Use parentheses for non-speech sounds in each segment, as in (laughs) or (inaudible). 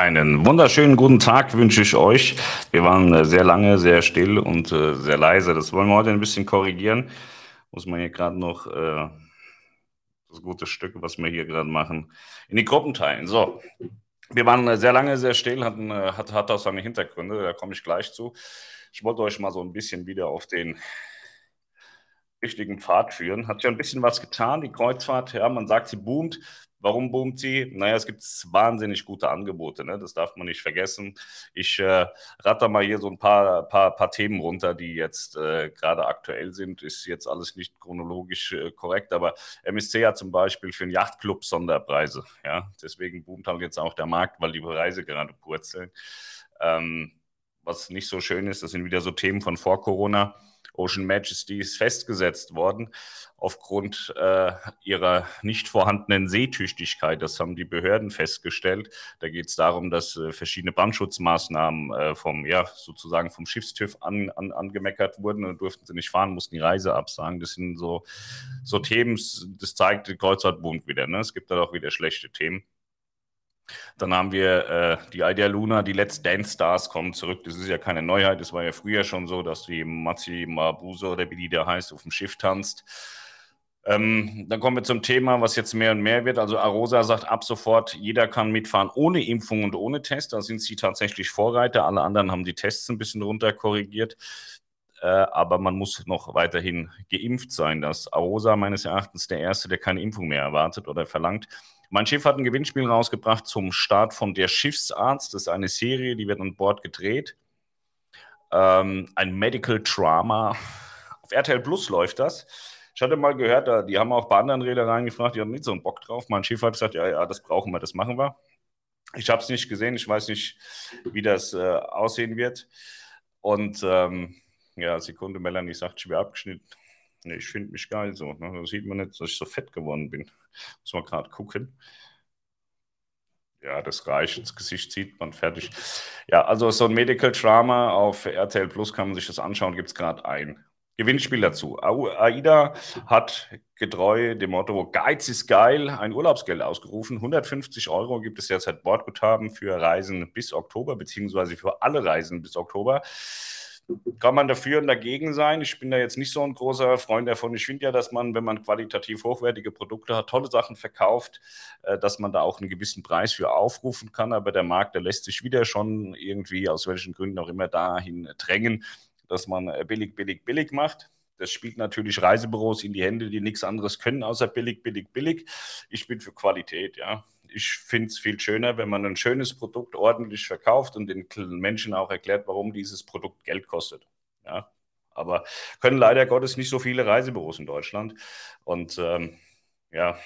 Einen wunderschönen guten Tag wünsche ich euch. Wir waren äh, sehr lange sehr still und äh, sehr leise. Das wollen wir heute ein bisschen korrigieren. Muss man hier gerade noch äh, das gute Stück, was wir hier gerade machen, in die Gruppen teilen. So, wir waren äh, sehr lange sehr still, hatten, hat, hat auch seine Hintergründe, da komme ich gleich zu. Ich wollte euch mal so ein bisschen wieder auf den richtigen Pfad führen. Hat ja ein bisschen was getan, die Kreuzfahrt. Ja, man sagt, sie boomt. Warum boomt sie? Naja, es gibt wahnsinnig gute Angebote, ne? das darf man nicht vergessen. Ich äh, ratter mal hier so ein paar, paar, paar Themen runter, die jetzt äh, gerade aktuell sind. Ist jetzt alles nicht chronologisch äh, korrekt, aber MSC hat zum Beispiel für einen Yachtclub Sonderpreise. Ja? Deswegen boomt halt jetzt auch der Markt, weil die Preise gerade purzeln. Ähm, was nicht so schön ist, das sind wieder so Themen von vor Corona Ocean Majesty ist festgesetzt worden aufgrund äh, ihrer nicht vorhandenen Seetüchtigkeit. Das haben die Behörden festgestellt. Da geht es darum, dass äh, verschiedene Brandschutzmaßnahmen äh, vom, ja, sozusagen vom Schiffstüv an, an, angemeckert wurden und durften sie nicht fahren, mussten die Reise absagen. Das sind so, so Themen, das zeigt der Kreuzfahrtbund wieder. Ne? Es gibt da auch wieder schlechte Themen. Dann haben wir äh, die Idea Luna, die Let's Dance Stars kommen zurück. Das ist ja keine Neuheit. Das war ja früher schon so, dass die Matzi Mabuse oder wie die da heißt, auf dem Schiff tanzt. Ähm, dann kommen wir zum Thema, was jetzt mehr und mehr wird. Also Arosa sagt ab sofort, jeder kann mitfahren ohne Impfung und ohne Test. Da sind sie tatsächlich Vorreiter. Alle anderen haben die Tests ein bisschen runter korrigiert. Äh, aber man muss noch weiterhin geimpft sein. Das Arosa meines Erachtens der Erste, der keine Impfung mehr erwartet oder verlangt. Mein Schiff hat ein Gewinnspiel rausgebracht zum Start von Der Schiffsarzt. Das ist eine Serie, die wird an Bord gedreht. Ähm, ein Medical Drama. Auf RTL Plus läuft das. Ich hatte mal gehört, die haben auch bei anderen Reedereien gefragt, die haben nicht so einen Bock drauf. Mein Schiff hat gesagt, ja, ja, das brauchen wir, das machen wir. Ich habe es nicht gesehen, ich weiß nicht, wie das äh, aussehen wird. Und ähm, ja, Sekunde, Melanie sagt, schwer abgeschnitten. Nee, ich finde mich geil so. Ne? Da sieht man nicht, dass ich so fett geworden bin. Muss man gerade gucken. Ja, das reicht. Das Gesicht sieht man fertig. Ja, also so ein Medical Drama auf RTL Plus kann man sich das anschauen. Gibt es gerade ein Gewinnspiel dazu. AIDA hat getreu dem Motto Geiz ist geil ein Urlaubsgeld ausgerufen. 150 Euro gibt es derzeit Bordguthaben für Reisen bis Oktober, beziehungsweise für alle Reisen bis Oktober kann man dafür und dagegen sein. Ich bin da jetzt nicht so ein großer Freund davon. Ich finde ja, dass man, wenn man qualitativ hochwertige Produkte hat, tolle Sachen verkauft, äh, dass man da auch einen gewissen Preis für aufrufen kann. Aber der Markt, der lässt sich wieder schon irgendwie, aus welchen Gründen auch immer, dahin drängen, dass man äh, billig, billig, billig macht. Das spielt natürlich Reisebüros in die Hände, die nichts anderes können, außer billig, billig, billig. Ich bin für Qualität, ja ich finde es viel schöner, wenn man ein schönes Produkt ordentlich verkauft und den Menschen auch erklärt, warum dieses Produkt Geld kostet. Ja, aber können leider Gottes nicht so viele Reisebüros in Deutschland. Und ähm, ja,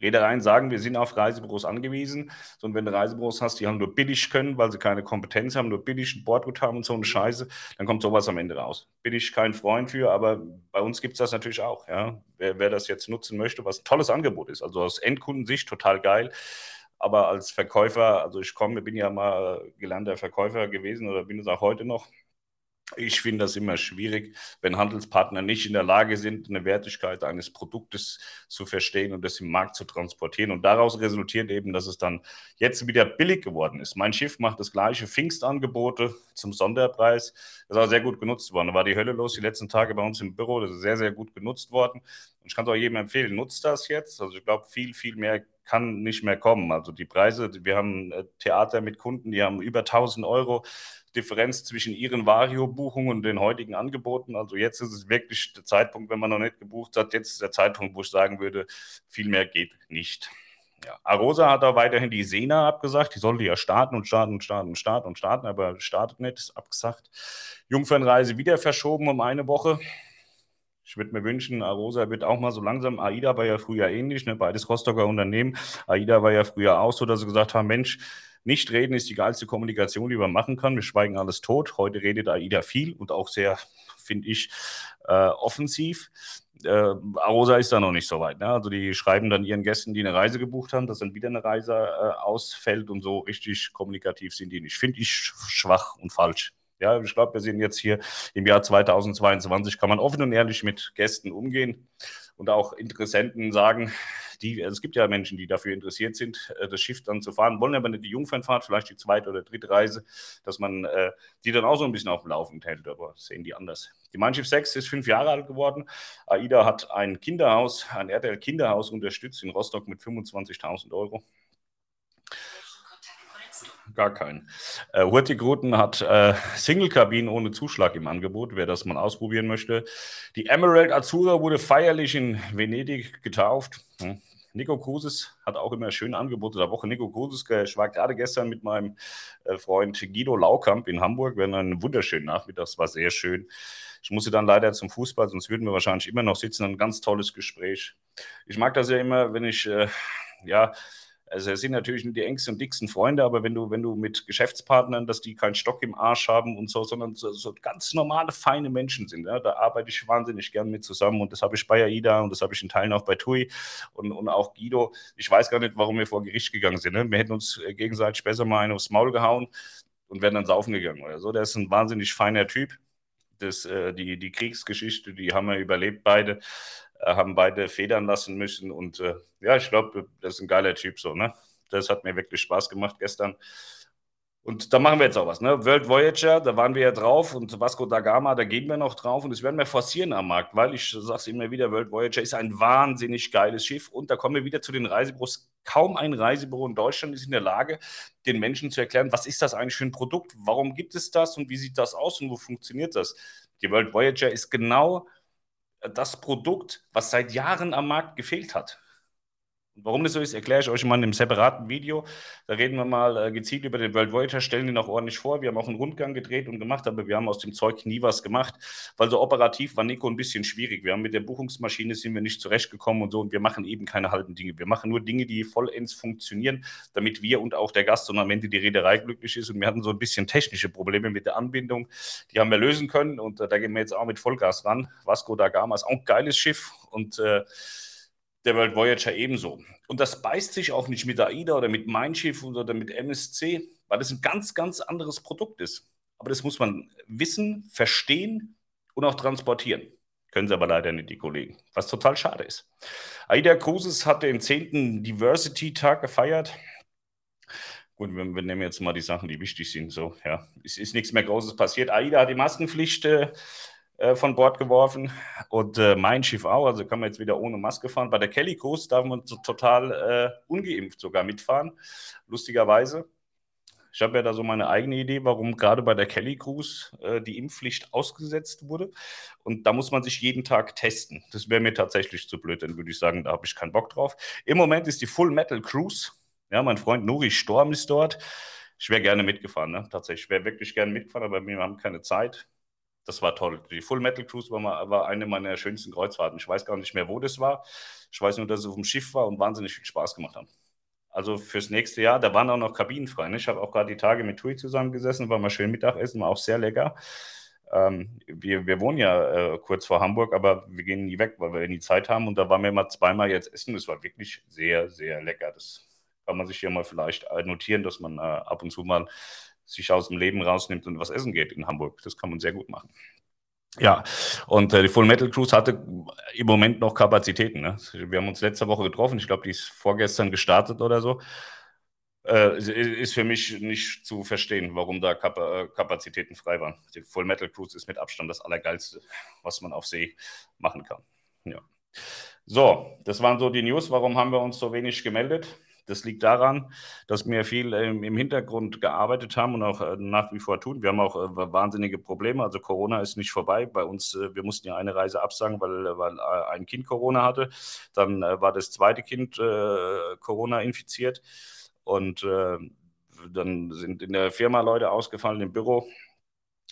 Reedereien sagen, wir sind auf Reisebüros angewiesen. Und wenn du Reisebüros hast, die haben nur billig können, weil sie keine Kompetenz haben, nur billig ein Bordgut haben und so eine Scheiße, dann kommt sowas am Ende raus. Bin ich kein Freund für, aber bei uns gibt es das natürlich auch. Ja? Wer, wer das jetzt nutzen möchte, was ein tolles Angebot ist. Also aus Endkundensicht total geil. Aber als Verkäufer, also ich komme, bin ja mal gelernter Verkäufer gewesen oder bin es auch heute noch. Ich finde das immer schwierig, wenn Handelspartner nicht in der Lage sind, eine Wertigkeit eines Produktes zu verstehen und das im Markt zu transportieren. Und daraus resultiert eben, dass es dann jetzt wieder billig geworden ist. Mein Schiff macht das gleiche Pfingstangebote zum Sonderpreis. Das ist auch sehr gut genutzt worden. Da war die Hölle los die letzten Tage bei uns im Büro. Das ist sehr, sehr gut genutzt worden. Und ich kann es auch jedem empfehlen, nutzt das jetzt. Also ich glaube, viel, viel mehr kann nicht mehr kommen. Also die Preise, wir haben äh, Theater mit Kunden, die haben über 1000 Euro Differenz zwischen ihren Vario-Buchungen und den heutigen Angeboten. Also jetzt ist es wirklich der Zeitpunkt, wenn man noch nicht gebucht hat, jetzt ist der Zeitpunkt, wo ich sagen würde, viel mehr geht nicht. Ja, Arosa hat da weiterhin die Sena abgesagt. Die sollte ja starten und starten und starten und starten und starten, aber startet nicht, ist abgesagt. Jungfernreise wieder verschoben um eine Woche. Ich würde mir wünschen, Arosa wird auch mal so langsam, AIDA war ja früher ähnlich, ne? beides Rostocker Unternehmen. AIDA war ja früher auch so, dass sie gesagt haben, Mensch, nicht reden ist die geilste Kommunikation, die man machen kann. Wir schweigen alles tot. Heute redet AIDA viel und auch sehr, finde ich, äh, offensiv. Äh, Arosa ist da noch nicht so weit. Ne? Also die schreiben dann ihren Gästen, die eine Reise gebucht haben, dass dann wieder eine Reise äh, ausfällt und so richtig kommunikativ sind die nicht. Finde ich schwach und falsch. Ja, ich glaube, wir sind jetzt hier im Jahr 2022, kann man offen und ehrlich mit Gästen umgehen und auch Interessenten sagen, Die, es gibt ja Menschen, die dafür interessiert sind, äh, das Schiff dann zu fahren, wollen aber nicht die Jungfernfahrt, vielleicht die zweite oder dritte Reise, dass man äh, die dann auch so ein bisschen auf dem Laufenden hält, aber sehen die anders. Die Mein Schiff 6 ist fünf Jahre alt geworden. AIDA hat ein Kinderhaus, ein RTL Kinderhaus unterstützt in Rostock mit 25.000 Euro gar keinen. Äh, Hurtigruten hat äh, Single-Kabinen ohne Zuschlag im Angebot, wer das mal ausprobieren möchte. Die Emerald Azura wurde feierlich in Venedig getauft. Hm. Nico Kruses hat auch immer schöne Angebote der Woche. Nico Kruses, ich war gerade gestern mit meinem äh, Freund Guido Laukamp in Hamburg. Wir hatten einen wunderschönen Nachmittag, es war sehr schön. Ich musste dann leider zum Fußball, sonst würden wir wahrscheinlich immer noch sitzen. Ein ganz tolles Gespräch. Ich mag das ja immer, wenn ich, äh, ja, also es sind natürlich nicht die engsten und dicksten Freunde, aber wenn du, wenn du mit Geschäftspartnern, dass die keinen Stock im Arsch haben und so, sondern so, so ganz normale, feine Menschen sind, ja, da arbeite ich wahnsinnig gern mit zusammen und das habe ich bei AIDA und das habe ich in Teilen auch bei TUI und, und auch Guido. Ich weiß gar nicht, warum wir vor Gericht gegangen sind. Ne? Wir hätten uns gegenseitig besser mal einen aufs Maul gehauen und wären dann saufen gegangen oder so. Der ist ein wahnsinnig feiner Typ. Das, äh, die, die Kriegsgeschichte, die haben wir überlebt beide. Äh, haben beide federn lassen müssen. Und äh, ja, ich glaube, das ist ein geiler Typ so. Ne? Das hat mir wirklich Spaß gemacht gestern. Und da machen wir jetzt auch was. Ne? World Voyager, da waren wir ja drauf und Vasco da Gama, da gehen wir noch drauf und das werden wir forcieren am Markt, weil ich sage es immer wieder, World Voyager ist ein wahnsinnig geiles Schiff und da kommen wir wieder zu den Reisebüros. Kaum ein Reisebüro in Deutschland ist in der Lage, den Menschen zu erklären, was ist das eigentlich für ein Produkt, warum gibt es das und wie sieht das aus und wo funktioniert das. Die World Voyager ist genau das Produkt, was seit Jahren am Markt gefehlt hat. Warum das so ist, erkläre ich euch mal in einem separaten Video. Da reden wir mal äh, gezielt über den World Voyager, stellen ihn auch ordentlich vor. Wir haben auch einen Rundgang gedreht und gemacht, aber wir haben aus dem Zeug nie was gemacht, weil so operativ war Nico ein bisschen schwierig. Wir haben mit der Buchungsmaschine sind wir nicht zurechtgekommen und so und wir machen eben keine halben Dinge. Wir machen nur Dinge, die vollends funktionieren, damit wir und auch der Gast und am Ende die Reederei glücklich ist. Und wir hatten so ein bisschen technische Probleme mit der Anbindung. Die haben wir lösen können und äh, da gehen wir jetzt auch mit Vollgas ran. Vasco da Gama ist auch ein geiles Schiff und äh, der World Voyager ebenso. Und das beißt sich auch nicht mit AIDA oder mit Mein Schiff oder mit MSC, weil das ein ganz, ganz anderes Produkt ist. Aber das muss man wissen, verstehen und auch transportieren. Können sie aber leider nicht, die Kollegen, was total schade ist. AIDA Cruises hat den 10. Diversity-Tag gefeiert. Gut, wir, wir, nehmen jetzt mal die Sachen, die wichtig sind. So, ja, es ist nichts mehr Großes passiert. AIDA hat die Maskenpflicht äh, äh, von Bord geworfen und äh, mein Schiff auch, also kann man jetzt wieder ohne Maske fahren. Bei der Kelly Cruise darf man so total äh, ungeimpft sogar mitfahren, lustigerweise. Ich habe ja da so meine eigene Idee, warum gerade bei der Kelly Cruise äh, die Impfpflicht ausgesetzt wurde. Und da muss man sich jeden Tag testen. Das wäre mir tatsächlich zu blöd, dann würde ich sagen, da habe ich keinen Bock drauf. Im Moment ist die Full Metal Cruise. Ja, mein Freund Nuri Storm ist dort. Ich wäre gerne mitgefahren, ne? tatsächlich. Ich wäre wirklich gerne mitgefahren, aber wir haben keine Zeit das war toll. Die Full Metal Cruise war, mal, war eine meiner schönsten Kreuzfahrten. Ich weiß gar nicht mehr, wo das war. Ich weiß nur, dass es auf dem Schiff war und wahnsinnig viel Spaß gemacht haben. Also fürs nächste Jahr, da waren auch noch Kabinen frei. Ne? Ich habe auch gerade die Tage mit Tui zusammengesessen, war mal schön Mittagessen, war auch sehr lecker. Ähm, wir, wir wohnen ja äh, kurz vor Hamburg, aber wir gehen nie weg, weil wir nie Zeit haben. Und da waren wir mal zweimal jetzt essen. Das war wirklich sehr, sehr lecker. Das kann man sich hier mal vielleicht notieren, dass man äh, ab und zu mal sich aus dem Leben rausnimmt und was essen geht in Hamburg. Das kann man sehr gut machen. Ja, und äh, die Full Metal Cruise hatte im Moment noch Kapazitäten. Ne? Wir haben uns letzte Woche getroffen. Ich glaube, die ist vorgestern gestartet oder so. Äh, ist für mich nicht zu verstehen, warum da Kap äh, Kapazitäten frei waren. Die Full Metal Cruise ist mit Abstand das Allergeilste, was man auf See machen kann. Ja. So, das waren so die News. Warum haben wir uns so wenig gemeldet? Das liegt daran, dass wir viel ähm, im Hintergrund gearbeitet haben und auch äh, nach wie vor tun. Wir haben auch äh, wahnsinnige Probleme. Also Corona ist nicht vorbei. Bei uns, äh, wir mussten ja eine Reise absagen, weil, weil ein Kind Corona hatte. Dann war das zweite Kind Corona infiziert. Und dann sind in der Firma Leute ausgefallen im Büro.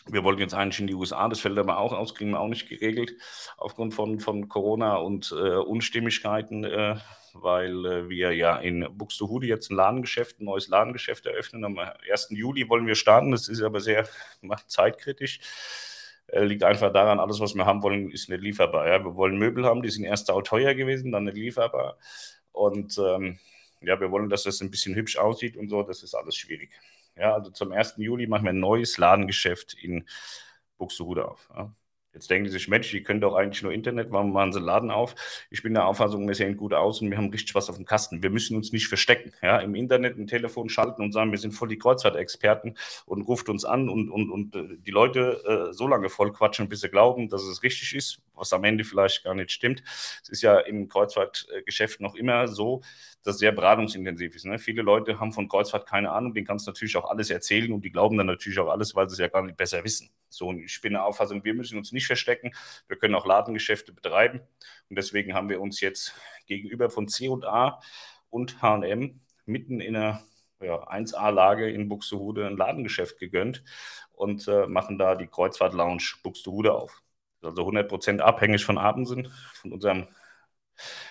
Wir wollten jetzt eigentlich in die USA, das fällt aber auch aus, kriegen wir auch nicht geregelt aufgrund von, von Corona und äh, Unstimmigkeiten, äh, weil äh, wir ja in Buxtehude jetzt ein Ladengeschäft, ein neues Ladengeschäft eröffnen. Am 1. Juli wollen wir starten, das ist aber sehr (laughs) zeitkritisch. Äh, liegt einfach daran, alles, was wir haben wollen, ist nicht lieferbar. Ja? Wir wollen Möbel haben, die sind erst auch teuer gewesen, dann nicht lieferbar. Und ähm, ja, wir wollen, dass das ein bisschen hübsch aussieht und so, das ist alles schwierig. Ja, also zum 1. Juli machen wir ein neues Ladengeschäft in Buxtehude auf. Ja. Jetzt denken die sich, Mensch, die können doch eigentlich nur Internet, warum machen sie einen Laden auf? Ich bin der Auffassung, wir sehen gut aus und wir haben richtig was auf dem Kasten. Wir müssen uns nicht verstecken. Ja? Im Internet ein Telefon schalten und sagen, wir sind voll die Kreuzfahrtexperten und ruft uns an und, und, und äh, die Leute äh, so lange voll quatschen, bis sie glauben, dass es richtig ist, was am Ende vielleicht gar nicht stimmt. Es ist ja im Kreuzfahrtgeschäft noch immer so, das sehr beratungsintensiv ist. Ne? Viele Leute haben von Kreuzfahrt keine Ahnung, denen kannst du natürlich auch alles erzählen und die glauben dann natürlich auch alles, weil sie es ja gar nicht besser wissen. So, und ich bin der Auffassung, wir müssen uns nicht verstecken, wir können auch Ladengeschäfte betreiben und deswegen haben wir uns jetzt gegenüber von C&A und H&M mitten in einer ja, 1A-Lage in Buxtehude ein Ladengeschäft gegönnt und äh, machen da die Kreuzfahrt-Lounge Buxtehude auf. Also 100% abhängig von Abendsinn, von unserem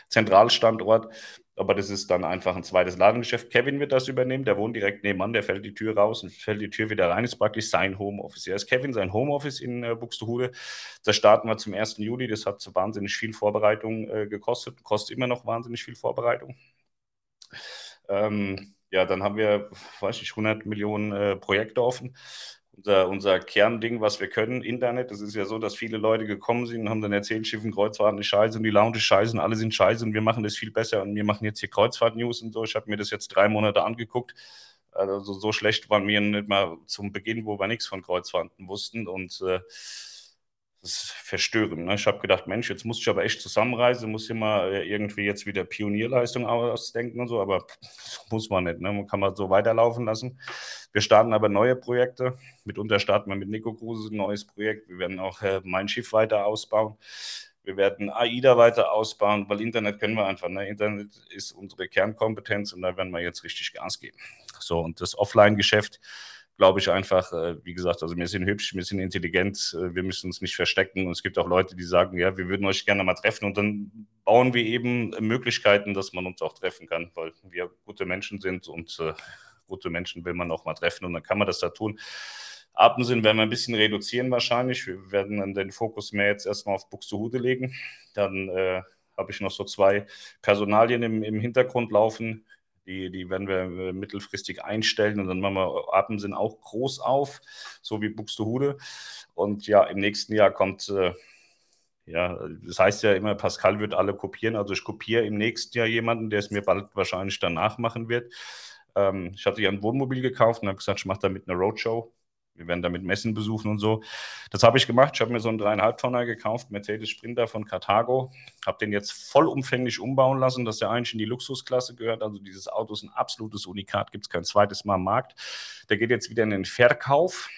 Zentralstandort. Aber das ist dann einfach ein zweites Ladengeschäft. Kevin wird das übernehmen, der wohnt direkt nebenan, der fällt die Tür raus und fällt die Tür wieder rein, ist praktisch sein Homeoffice. Ja, ist Kevin sein Homeoffice in äh, Buxtehude. Das starten wir zum 1. Juli, das hat so wahnsinnig viel Vorbereitung äh, gekostet, kostet immer noch wahnsinnig viel Vorbereitung. Ähm, ja, dann haben wir, weiß ich, 100 Millionen äh, Projekte offen unser, unser Kernding, was wir können, Internet. Das ist ja so, dass viele Leute gekommen sind und haben dann erzählt, Schiffen, Kreuzfahrten ist scheiße und die Lounge ist scheiße und alle sind scheiße und wir machen das viel besser und wir machen jetzt hier Kreuzfahrt-News und so. Ich habe mir das jetzt drei Monate angeguckt. Also so schlecht waren wir nicht mal zum Beginn, wo wir nichts von Kreuzfahrten wussten und äh, das ist verstörend. Ne? Ich habe gedacht, Mensch, jetzt muss ich aber echt zusammenreisen, muss hier mal äh, irgendwie jetzt wieder Pionierleistung ausdenken und so, aber muss man nicht. Ne? Man kann man so weiterlaufen lassen. Wir starten aber neue Projekte. Mitunter starten wir mit Nico Kruse ein neues Projekt. Wir werden auch äh, mein Schiff weiter ausbauen. Wir werden AIDA weiter ausbauen, weil Internet können wir einfach. Ne? Internet ist unsere Kernkompetenz und da werden wir jetzt richtig Gas geben. So, und das Offline-Geschäft, glaube ich einfach, äh, wie gesagt, also wir sind hübsch, wir sind intelligent, äh, wir müssen uns nicht verstecken. Und es gibt auch Leute, die sagen, ja, wir würden euch gerne mal treffen. Und dann bauen wir eben Möglichkeiten, dass man uns auch treffen kann, weil wir gute Menschen sind und äh, gute Menschen will man auch mal treffen und dann kann man das da tun. Abendsinn werden wir ein bisschen reduzieren wahrscheinlich. Wir werden dann den Fokus mehr jetzt erstmal auf Buxtehude legen. Dann äh, habe ich noch so zwei Personalien im, im Hintergrund laufen. Die, die werden wir äh, mittelfristig einstellen und dann machen wir Abendsinn auch groß auf, so wie Buxtehude. Und ja, im nächsten Jahr kommt, äh, ja, das heißt ja immer, Pascal wird alle kopieren. Also ich kopiere im nächsten Jahr jemanden, der es mir bald wahrscheinlich danach machen wird. Ähm, ich hatte ja ein Wohnmobil gekauft und habe gesagt, ich mache damit eine Roadshow. Wir werden damit Messen besuchen und so. Das habe ich gemacht. Ich habe mir so einen dreieinhalb Tonner gekauft, Mercedes Sprinter von Carthago. Habe den jetzt vollumfänglich umbauen lassen, dass der eigentlich in die Luxusklasse gehört. Also dieses Auto ist ein absolutes Unikat, gibt es kein zweites Mal am Markt. Der geht jetzt wieder in den Verkauf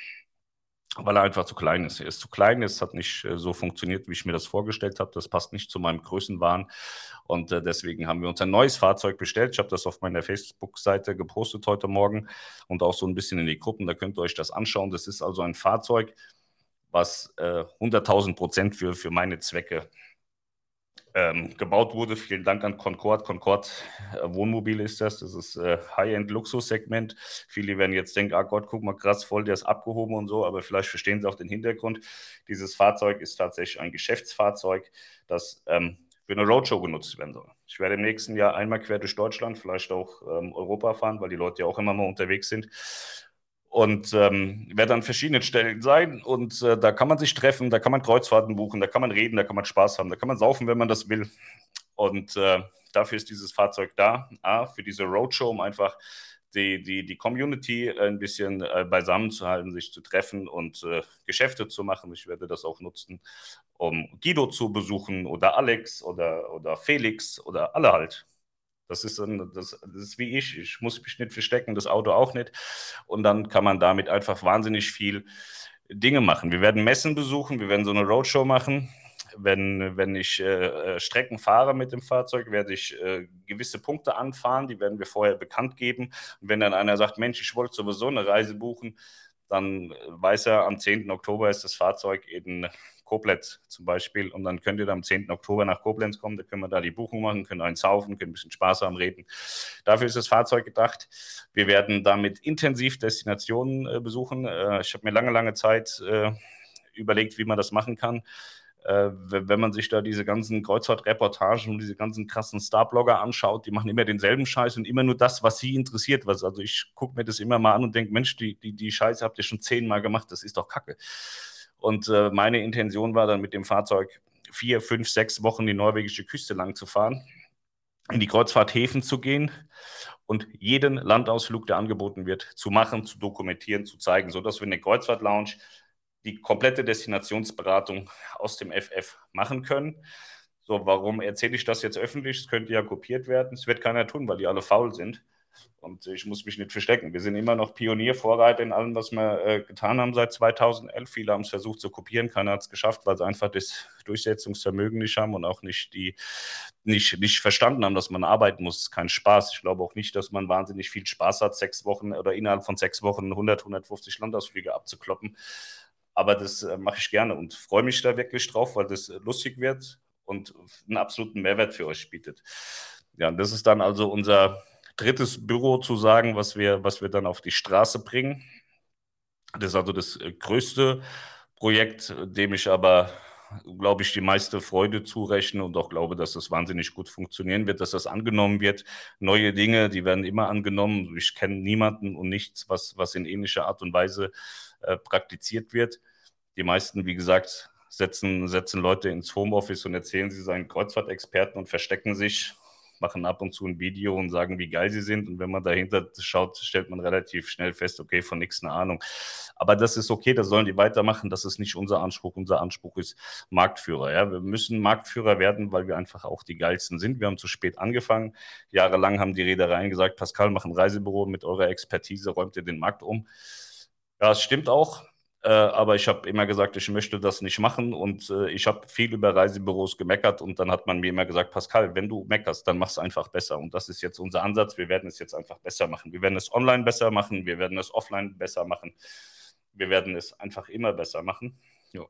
weil er einfach zu klein ist. Er ist zu klein, es hat nicht äh, so funktioniert, wie ich mir das vorgestellt habe. Das passt nicht zu meinem Größenwahn. Und äh, deswegen haben wir uns ein neues Fahrzeug bestellt. Ich habe das auf meiner Facebook-Seite gepostet heute Morgen und auch so ein bisschen in die Gruppen. Da könnt ihr euch das anschauen. Das ist also ein Fahrzeug, was äh, 100.000 Prozent für, für meine Zwecke ähm, gebaut wurde. Vielen Dank an Concord. Concord äh, Wohnmobil ist das. Das ist äh, High-End-Luxus-Segment. Viele werden jetzt denken, ah Gott, guck mal, krass voll, der ist abgehoben und so, aber vielleicht verstehen sie auch den Hintergrund. Dieses Fahrzeug ist tatsächlich ein Geschäftsfahrzeug, das ähm, für eine Roadshow genutzt werden soll. Ich werde im nächsten Jahr einmal quer durch Deutschland, vielleicht auch ähm, Europa fahren, weil die Leute ja auch immer mal unterwegs sind und ähm, werde an verschiedenen Stellen sein. Und äh, da kann man sich treffen, da kann man Kreuzfahrten buchen, da kann man reden, da kann man Spaß haben, da kann man saufen, wenn man das will. Und äh, dafür ist dieses Fahrzeug da, A, für diese Roadshow, um einfach die, die, die Community ein bisschen äh, beisammen zu halten, sich zu treffen und äh, Geschäfte zu machen. Ich werde das auch nutzen, um Guido zu besuchen oder Alex oder, oder Felix oder alle halt. Das ist, ein, das, das ist wie ich. Ich muss mich nicht verstecken, das Auto auch nicht. Und dann kann man damit einfach wahnsinnig viel Dinge machen. Wir werden Messen besuchen, wir werden so eine Roadshow machen. Wenn, wenn ich äh, äh, Strecken fahre mit dem Fahrzeug, werde ich äh, gewisse Punkte anfahren, die werden wir vorher bekannt geben. Und wenn dann einer sagt, Mensch, ich wollte sowieso eine Reise buchen, dann weiß er, am 10. Oktober ist das Fahrzeug in Koblenz zum Beispiel. Und dann könnt ihr am 10. Oktober nach Koblenz kommen, da können wir da die Buchung machen, können einen saufen, können ein bisschen Spaß haben, reden. Dafür ist das Fahrzeug gedacht. Wir werden damit intensiv Destinationen äh, besuchen. Äh, ich habe mir lange, lange Zeit äh, überlegt, wie man das machen kann äh, wenn man sich da diese ganzen Kreuzfahrtreportagen und diese ganzen krassen Starblogger anschaut, die machen immer denselben Scheiß und immer nur das, was sie interessiert. Was, also ich gucke mir das immer mal an und denke, Mensch, die, die, die Scheiße habt ihr schon zehnmal gemacht, das ist doch Kacke. Und äh, meine Intention war dann mit dem Fahrzeug vier, fünf, sechs Wochen die norwegische Küste lang zu fahren, in die Kreuzfahrthäfen zu gehen und jeden Landausflug, der angeboten wird, zu machen, zu dokumentieren, zu zeigen, sodass wir in der Kreuzfahrt-Lounge die komplette Destinationsberatung aus dem FF machen können. So, warum erzähle ich das jetzt öffentlich? Es könnte ja kopiert werden. Es wird keiner tun, weil die alle faul sind. Und ich muss mich nicht verstecken. Wir sind immer noch Pionier, Vorreiter in allem, was wir äh, getan haben seit 2011. Viele haben es versucht zu kopieren, keiner hat es geschafft, weil sie einfach das Durchsetzungsvermögen nicht haben und auch nicht, die, nicht, nicht verstanden haben, dass man arbeiten muss. Es ist kein Spaß. Ich glaube auch nicht, dass man wahnsinnig viel Spaß hat, sechs Wochen oder innerhalb von sechs Wochen 100, 150 Landausflüge abzukloppen. Aber das äh, mache ich gerne und freue mich da wirklich drauf, weil das lustig wird und einen absoluten Mehrwert für euch bietet. Ja, das ist dann also unser drittes Büro zu sagen, was wir, was wir dann auf die Straße bringen. Das ist also das äh, größte Projekt, dem ich aber, glaube ich, die meiste Freude zurechne und auch glaube, dass das wahnsinnig gut funktionieren wird, dass das angenommen wird. Neue Dinge, die werden immer angenommen. Ich kenne niemanden und nichts, was, was in ähnlicher Art und Weise äh, praktiziert wird. Die meisten, wie gesagt, setzen, setzen Leute ins Homeoffice und erzählen, sie seien Kreuzfahrtexperten und verstecken sich machen ab und zu ein Video und sagen, wie geil sie sind. Und wenn man dahinter schaut, stellt man relativ schnell fest, okay, von nichts eine Ahnung. Aber das ist okay, das sollen die weitermachen. Das ist nicht unser Anspruch. Unser Anspruch ist Marktführer. Ja? Wir müssen Marktführer werden, weil wir einfach auch die geilsten sind. Wir haben zu spät angefangen. Jahrelang haben die Reedereien gesagt, Pascal, mach ein Reisebüro mit eurer Expertise, räumt ihr den Markt um. Ja, es stimmt auch. Äh, aber ich habe immer gesagt, ich möchte das nicht machen und äh, ich habe viel über Reisebüros gemeckert und dann hat man mir immer gesagt, Pascal, wenn du meckerst, dann mach es einfach besser und das ist jetzt unser Ansatz. Wir werden es jetzt einfach besser machen. Wir werden es online besser machen, wir werden es offline besser machen, wir werden es einfach immer besser machen. Jo.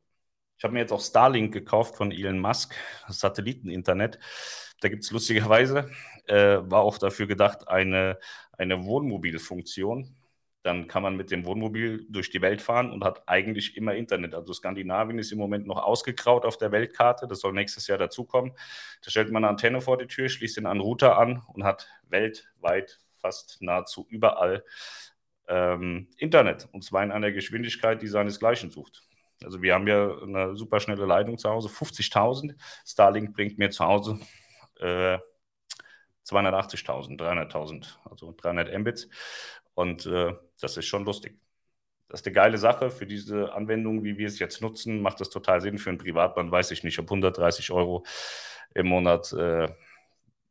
Ich habe mir jetzt auch Starlink gekauft von Elon Musk, das Satelliteninternet. Da gibt es lustigerweise, äh, war auch dafür gedacht, eine, eine Wohnmobilfunktion dann kann man mit dem Wohnmobil durch die Welt fahren und hat eigentlich immer Internet. Also Skandinavien ist im Moment noch ausgekraut auf der Weltkarte. Das soll nächstes Jahr dazukommen. Da stellt man eine Antenne vor die Tür, schließt den einen Router an und hat weltweit fast nahezu überall ähm, Internet. Und zwar in einer Geschwindigkeit, die seinesgleichen sucht. Also wir haben ja eine super schnelle Leitung zu Hause, 50.000. Starlink bringt mir zu Hause äh, 280.000, 300.000, also 300 Mbits. Und äh, das ist schon lustig. Das ist eine geile Sache für diese Anwendung, wie wir es jetzt nutzen. Macht das total Sinn für einen Privatmann? Weiß ich nicht, ob 130 Euro im Monat, äh,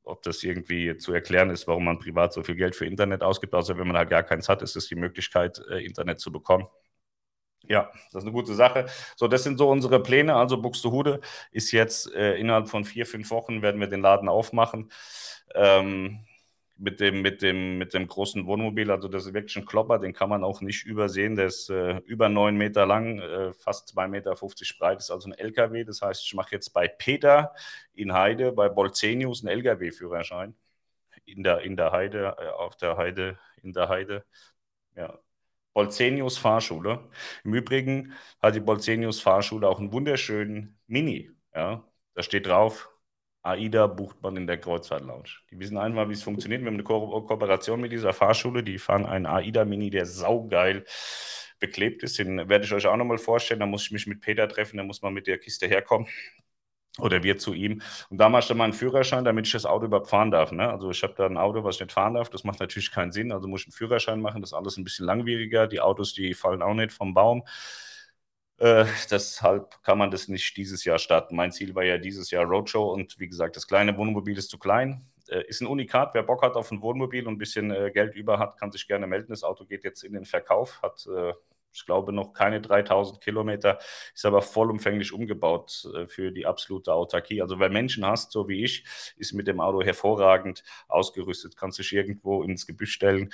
ob das irgendwie zu erklären ist, warum man privat so viel Geld für Internet ausgibt. Außer wenn man halt gar keins hat, ist es die Möglichkeit, äh, Internet zu bekommen. Ja, das ist eine gute Sache. So, das sind so unsere Pläne. Also Buxtehude ist jetzt äh, innerhalb von vier, fünf Wochen werden wir den Laden aufmachen. Ähm, mit dem, mit dem, mit dem großen Wohnmobil. Also das ist wirklich ein Klopper, den kann man auch nicht übersehen. Der ist äh, über neun Meter lang, äh, fast zwei Meter 50 breit, ist also ein LKW. Das heißt, ich mache jetzt bei Peter in Heide, bei Bolzenius einen LKW-Führerschein. In der, in der Heide, äh, auf der Heide, in der Heide. Ja. Bolzenius Fahrschule. Im Übrigen hat die Bolzenius Fahrschule auch einen wunderschönen Mini. Ja. Da steht drauf, AIDA bucht man in der Kreuzfahrt-Lounge. Die wissen einfach, wie es funktioniert. Wir haben eine Ko Kooperation mit dieser Fahrschule. Die fahren einen AIDA-Mini, der saugeil beklebt ist. Den werde ich euch auch nochmal vorstellen. Da muss ich mich mit Peter treffen. Da muss man mit der Kiste herkommen. Oder wir zu ihm. Und da mache ich dann mal einen Führerschein, damit ich das Auto überhaupt fahren darf. Ne? Also ich habe da ein Auto, was ich nicht fahren darf. Das macht natürlich keinen Sinn. Also muss ich einen Führerschein machen. Das ist alles ein bisschen langwieriger. Die Autos, die fallen auch nicht vom Baum. Äh, deshalb kann man das nicht dieses Jahr starten. Mein Ziel war ja dieses Jahr Roadshow und wie gesagt, das kleine Wohnmobil ist zu klein. Äh, ist ein Unikat. Wer Bock hat auf ein Wohnmobil und ein bisschen äh, Geld über hat, kann sich gerne melden. Das Auto geht jetzt in den Verkauf, hat äh, ich glaube, noch keine 3000 Kilometer, ist aber vollumfänglich umgebaut äh, für die absolute Autarkie. Also wer Menschen hast, so wie ich, ist mit dem Auto hervorragend ausgerüstet, kannst dich irgendwo ins Gebüsch stellen,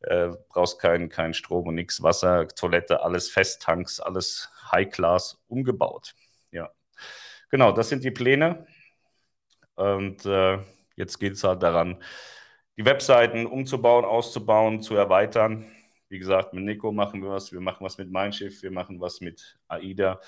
äh, brauchst keinen kein Strom und nichts, Wasser, Toilette, alles Festtanks, alles High-Class umgebaut. Ja, genau, das sind die Pläne. Und äh, jetzt geht es halt daran, die Webseiten umzubauen, auszubauen, zu erweitern. Wie gesagt, mit Nico machen wir was, wir machen was mit Mein Schiff, wir machen was mit AIDA.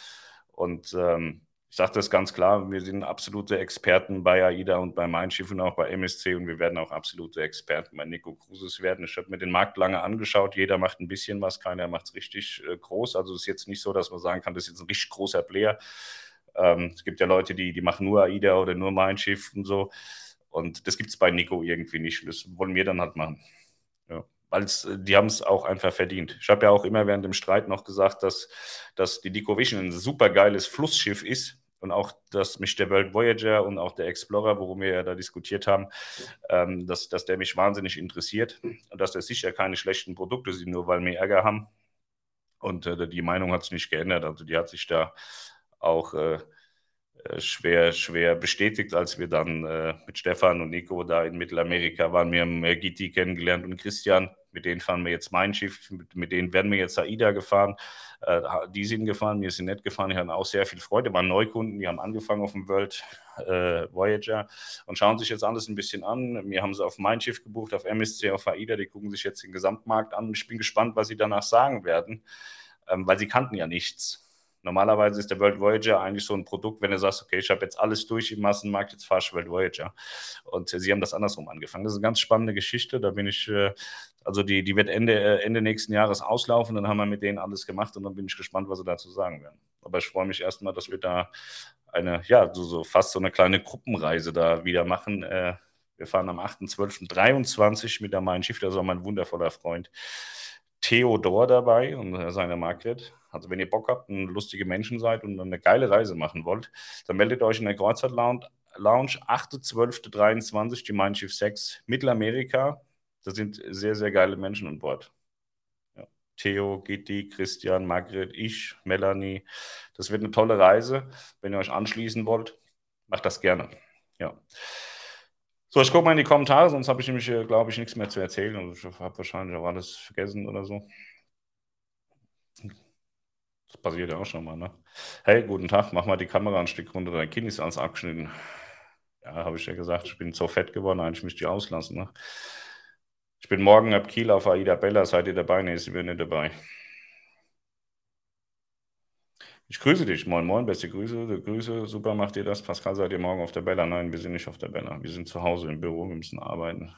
Und ähm, Ich sage das ganz klar, wir sind absolute Experten bei AIDA und bei Mein Schiff auch bei MSC und wir werden auch absolute Experten bei Nico Cruises werden. Ich habe mir den Markt lange angeschaut, jeder macht ein bisschen was, keiner macht es richtig äh, groß. Also es ist jetzt nicht so, dass man sagen kann, das ist jetzt ein richtig großer Player. Ähm, es gibt ja Leute, die, die machen nur AIDA oder nur Mein Schiff und so. Und das gibt es bei Nico irgendwie nicht. Das wollen wir dann halt machen. Ja weil äh, die haben es auch einfach verdient. Ich habe ja auch immer während dem Streit noch gesagt, dass, dass die Nico Vision ein super geiles Flussschiff ist und auch, dass mich der World Voyager und auch der Explorer, worum wir ja da diskutiert haben, ähm, dass, dass der mich wahnsinnig interessiert und dass das sicher keine schlechten Produkte sind, nur weil wir Ärger haben. Und äh, die Meinung hat sich nicht geändert. Also die hat sich da auch äh, äh, schwer, schwer bestätigt, als wir dann äh, mit Stefan und Nico da in Mittelamerika waren. Wir haben äh, Gitti kennengelernt und Christian. Mit denen fahren wir jetzt mein Schiff, mit, mit denen werden wir jetzt AIDA gefahren. Äh, die sind gefahren, wir sind nicht gefahren. Die hatten auch sehr viel Freude. Waren Neukunden, die haben angefangen auf dem World äh, Voyager und schauen sich jetzt alles ein bisschen an. Wir haben sie auf mein Schiff gebucht, auf MSC, auf AIDA. Die gucken sich jetzt den Gesamtmarkt an. Ich bin gespannt, was sie danach sagen werden, ähm, weil sie kannten ja nichts Normalerweise ist der World Voyager eigentlich so ein Produkt, wenn du sagst, okay, ich habe jetzt alles durch im Massenmarkt, jetzt fahre ich World Voyager. Und äh, sie haben das andersrum angefangen. Das ist eine ganz spannende Geschichte. Da bin ich, äh, also die, die wird Ende, äh, Ende nächsten Jahres auslaufen. Dann haben wir mit denen alles gemacht und dann bin ich gespannt, was sie dazu sagen werden. Aber ich freue mich erstmal, dass wir da eine, ja, so, so fast so eine kleine Gruppenreise da wieder machen. wir fahren am 8.12.23 mit der Mein Schiff, das ist auch mein wundervoller Freund. Theodor dabei und seine Margret. Also wenn ihr Bock habt und lustige Menschen seid und eine geile Reise machen wollt, dann meldet euch in der Kreuzfahrt Lounge, Lounge 8.12.23, die Mein Schiff 6, Mittelamerika. Da sind sehr, sehr geile Menschen an Bord. Ja. Theo, Gitti, Christian, Margret, ich, Melanie. Das wird eine tolle Reise. Wenn ihr euch anschließen wollt, macht das gerne. Ja. So, ich gucke mal in die Kommentare, sonst habe ich nämlich, äh, glaube ich, nichts mehr zu erzählen. Und also, ich habe wahrscheinlich auch alles vergessen oder so. Das passiert ja auch schon mal, ne? Hey, guten Tag, mach mal die Kamera ein Stück runter, dein Kinn ist alles abgeschnitten. Ja, habe ich ja gesagt, ich bin so fett geworden, eigentlich müsste ich auslassen, ne? Ich bin morgen ab Kiel auf Aida Bella, seid ihr dabei? Ne, sind wir nicht dabei. Ich grüße dich. Moin, moin, beste Grüße. Grüße, super macht ihr das. Pascal, seid ihr morgen auf der Bella? Nein, wir sind nicht auf der Bella. Wir sind zu Hause im Büro, wir müssen arbeiten.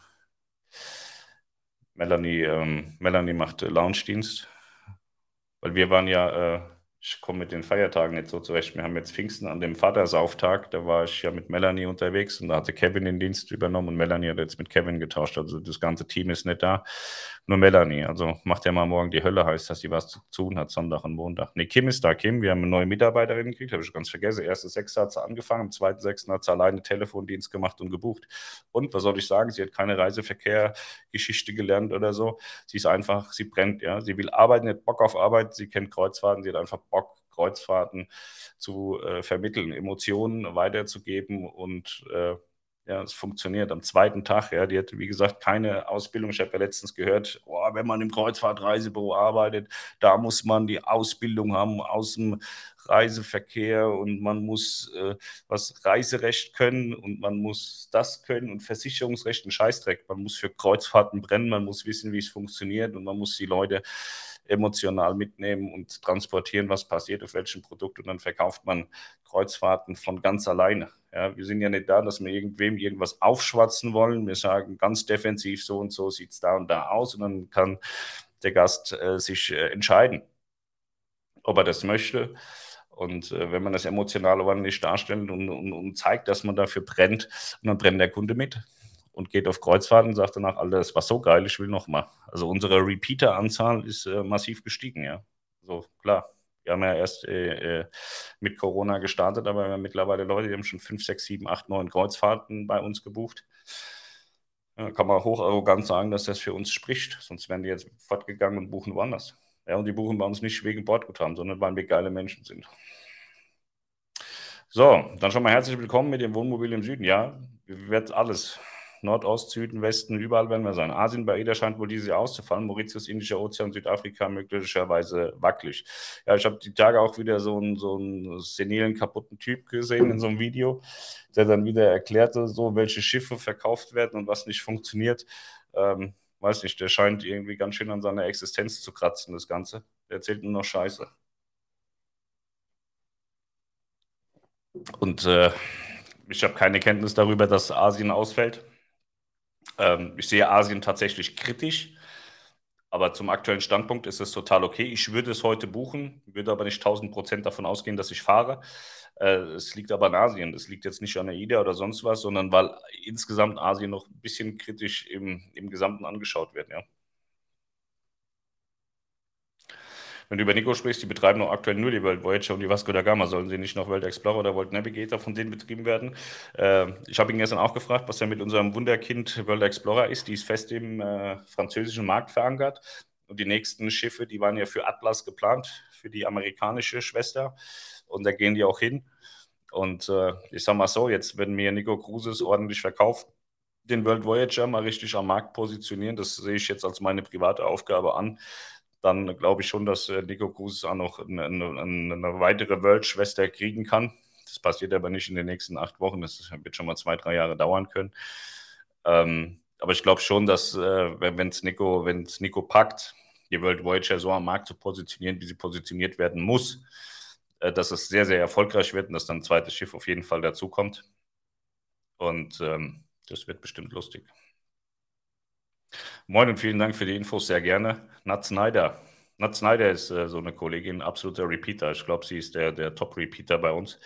Melanie, ähm, Melanie macht äh, Lounge-Dienst, weil wir waren ja äh, ich komme mit den Feiertagen nicht so zurecht. Wir haben jetzt Pfingsten an dem Vatersauftag, da war ich ja mit Melanie unterwegs und da hatte Kevin den Dienst übernommen und Melanie hat jetzt mit Kevin getauscht. Also das ganze Team ist nicht da, nur Melanie. Also macht ja mal morgen die Hölle heiß, dass sie was zu tun hat, Sonntag und Montag. Ne, Kim ist da. Kim, wir haben eine neue Mitarbeiterin gekriegt, habe ich ganz vergessen. Erste Sechste hat sie angefangen, am zweiten Sechsten hat sie alleine Telefondienst gemacht und gebucht. Und was soll ich sagen? Sie hat keine Reiseverkehrgeschichte gelernt oder so. Sie ist einfach, sie brennt, ja. Sie will arbeiten, hat Bock auf Arbeit, sie kennt Kreuzfahrten, sie hat einfach Bock, Kreuzfahrten zu äh, vermitteln, Emotionen weiterzugeben und äh, ja, es funktioniert am zweiten Tag. Ja, die hat, wie gesagt, keine Ausbildung. Ich habe ja letztens gehört, oh, wenn man im Kreuzfahrtreisebüro arbeitet, da muss man die Ausbildung haben aus dem Reiseverkehr und man muss äh, was Reiserecht können und man muss das können und Versicherungsrecht ein Scheißdreck. Man muss für Kreuzfahrten brennen, man muss wissen, wie es funktioniert und man muss die Leute emotional mitnehmen und transportieren, was passiert auf welchem Produkt und dann verkauft man Kreuzfahrten von ganz alleine. Ja, wir sind ja nicht da, dass wir irgendwem irgendwas aufschwatzen wollen. Wir sagen ganz defensiv, so und so sieht es da und da aus und dann kann der Gast äh, sich äh, entscheiden, ob er das möchte. Und äh, wenn man das emotional ordentlich darstellt und, und, und, zeigt, dass man dafür brennt, dann brennt der Kunde mit und geht auf Kreuzfahrt und sagt danach, Alter, das war so geil, ich will nochmal. Also unsere Repeater-Anzahl ist äh, massiv gestiegen, ja. So, klar. Wir haben ja erst äh, äh, mit Corona gestartet, aber wir haben mittlerweile Leute, die haben schon 5, 6, 7, 8, 9 Kreuzfahrten bei uns gebucht. Ja, kann man hocharrogant sagen, dass das für uns spricht. Sonst wären die jetzt fortgegangen und buchen woanders. Ja, und die buchen bei uns nicht wegen Bordguthaben, sondern weil wir geile Menschen sind. So, dann schon mal herzlich willkommen mit dem Wohnmobil im Süden. Ja, wird alles. Nordost, Süden, Westen, überall werden wir sein. Asien, bei Ida scheint wohl dieses Jahr auszufallen. Mauritius, Indischer Ozean, Südafrika möglicherweise wackelig. Ja, ich habe die Tage auch wieder so einen, so einen senilen, kaputten Typ gesehen in so einem Video, der dann wieder erklärte, so welche Schiffe verkauft werden und was nicht funktioniert. Ähm, weiß nicht, der scheint irgendwie ganz schön an seiner Existenz zu kratzen, das Ganze. Der erzählt nur noch Scheiße. Und äh, ich habe keine Kenntnis darüber, dass Asien ausfällt. Ähm, ich sehe Asien tatsächlich kritisch, aber zum aktuellen Standpunkt ist es total okay. Ich würde es heute buchen, würde aber nicht 1000 Prozent davon ausgehen, dass ich fahre. Äh, es liegt aber in Asien. Es liegt jetzt nicht an AIDA oder sonst was, sondern weil insgesamt Asien noch ein bisschen kritisch im, im Gesamten angeschaut wird. Ja. Wenn du über Nico sprichst, die betreiben noch aktuell nur die World Voyager und die Vasco da Gama. Sollen sie nicht noch World Explorer oder World Navigator von denen betrieben werden? Äh, ich habe ihn gestern auch gefragt, was er mit unserem Wunderkind World Explorer ist. Die ist fest im äh, französischen Markt verankert. Und die nächsten Schiffe, die waren ja für Atlas geplant, für die amerikanische Schwester. Und da gehen die auch hin. Und äh, ich sag mal so, jetzt, wenn mir Nico Cruises ordentlich verkauft, den World Voyager mal richtig am Markt positionieren, das sehe ich jetzt als meine private Aufgabe an dann glaube ich schon, dass äh, Nico Cruz auch noch eine, eine, eine weitere World-Schwester kriegen kann. Das passiert aber nicht in den nächsten acht Wochen. Das wird schon mal zwei, drei Jahre dauern können. Ähm, aber ich glaube schon, dass äh, wenn es Nico, Nico packt, die World Voyager so am Markt zu positionieren, wie sie positioniert werden muss, äh, dass es sehr, sehr erfolgreich wird und dass dann ein zweites Schiff auf jeden Fall dazukommt. Und ähm, das wird bestimmt lustig. Moin und vielen Dank für die Infos, sehr gerne. Nat Snyder. Nat Snyder ist äh, so eine Kollegin, absoluter Repeater. Ich glaube, sie ist der, der Top-Repeater bei uns.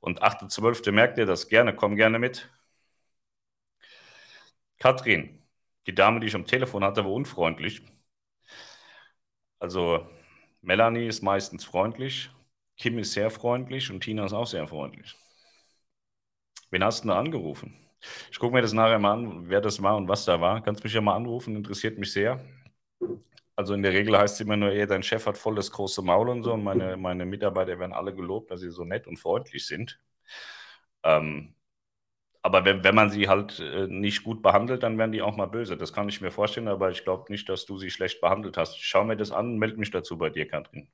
Und 8.12. merkt ihr das gerne, komm gerne mit. Katrin, die Dame, die ich am Telefon hatte, war unfreundlich. Also Melanie ist meistens freundlich, Kim ist sehr freundlich und Tina ist auch sehr freundlich. Wen hast du da angerufen? Ich gucke mir das nachher mal an, wer das war und was da war. Kannst mich ja mal anrufen, interessiert mich sehr. Also in der Regel heißt es immer nur, ey, dein Chef hat voll das große Maul und so. Und meine, meine Mitarbeiter werden alle gelobt, dass sie so nett und freundlich sind. Ähm, aber wenn, wenn man sie halt äh, nicht gut behandelt, dann werden die auch mal böse. Das kann ich mir vorstellen, aber ich glaube nicht, dass du sie schlecht behandelt hast. Schau mir das an, melde mich dazu bei dir, Katrin.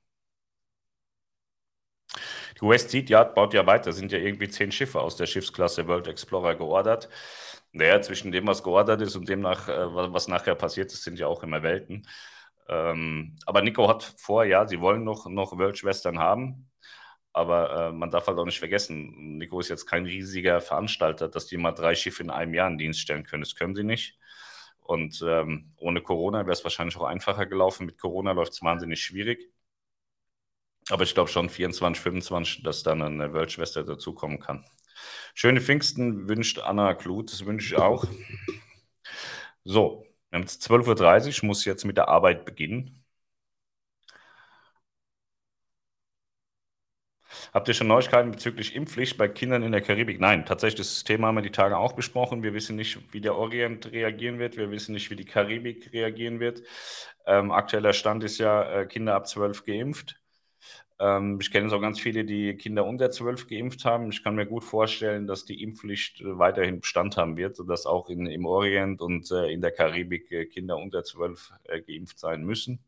Die West Sea Yard baut ja weiter, sind ja irgendwie zehn Schiffe aus der Schiffsklasse World Explorer geordert. Naja, zwischen dem, was geordert ist und dem, nach, äh, was nachher passiert ist, sind ja auch immer Welten. Ähm, aber Nico hat vor, ja, sie wollen noch, noch World-Schwestern haben. Aber äh, man darf halt auch nicht vergessen, Nico ist jetzt kein riesiger Veranstalter, dass die mal drei Schiffe in einem Jahr in Dienst stellen können. Das können sie nicht. Und ähm, ohne Corona wäre es wahrscheinlich auch einfacher gelaufen. Mit Corona läuft es wahnsinnig schwierig. Aber ich glaube schon 24, 25, dass dann eine Weltschwester dazukommen kann. Schöne Pfingsten wünscht Anna Kluth, das wünsche ich auch. So, wir haben jetzt 12.30 Uhr, ich muss jetzt mit der Arbeit beginnen. Habt ihr schon Neuigkeiten bezüglich Impfpflicht bei Kindern in der Karibik? Nein, tatsächlich, das Thema haben wir die Tage auch besprochen. Wir wissen nicht, wie der Orient reagieren wird. Wir wissen nicht, wie die Karibik reagieren wird. Ähm, aktueller Stand ist ja, äh, Kinder ab 12 geimpft. Ähm, ich kenne auch ganz viele, die Kinder unter 12 geimpft haben. Ich kann mir gut vorstellen, dass die Impfpflicht äh, weiterhin Bestand haben wird, sodass auch in, im Orient und äh, in der Karibik äh, Kinder unter 12 äh, geimpft sein müssen.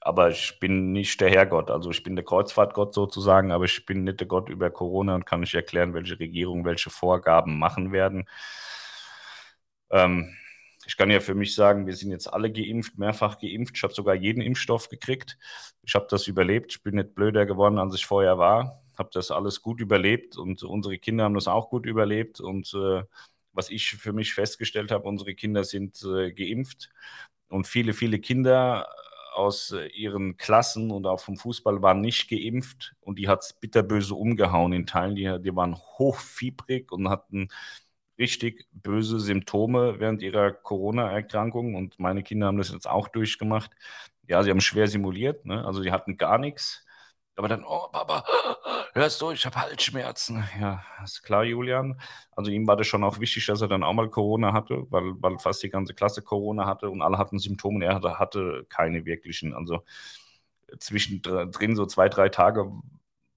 Aber ich bin nicht der Herrgott. Also ich bin der Kreuzfahrtgott sozusagen, aber ich bin nicht der Gott über Corona und kann nicht erklären, welche Regierungen welche Vorgaben machen werden. Ähm, ich kann ja für mich sagen, wir sind jetzt alle geimpft, mehrfach geimpft. Ich habe sogar jeden Impfstoff gekriegt. Ich habe das überlebt. Ich bin nicht blöder geworden, als ich vorher war. Habe das alles gut überlebt und unsere Kinder haben das auch gut überlebt. Und äh, was ich für mich festgestellt habe, unsere Kinder sind äh, geimpft. Und viele, viele Kinder aus äh, ihren Klassen und auch vom Fußball waren nicht geimpft und die hat es bitterböse umgehauen in Teilen. Die, die waren hochfiebrig und hatten richtig böse Symptome während ihrer Corona-Erkrankung und meine Kinder haben das jetzt auch durchgemacht. Ja, sie haben schwer simuliert, ne? also sie hatten gar nichts. Aber dann, oh Papa, hörst du, ich habe Halsschmerzen. Ja, ist klar, Julian. Also ihm war das schon auch wichtig, dass er dann auch mal Corona hatte, weil, weil fast die ganze Klasse Corona hatte und alle hatten Symptome. Er hatte, hatte keine wirklichen. Also zwischendrin so zwei, drei Tage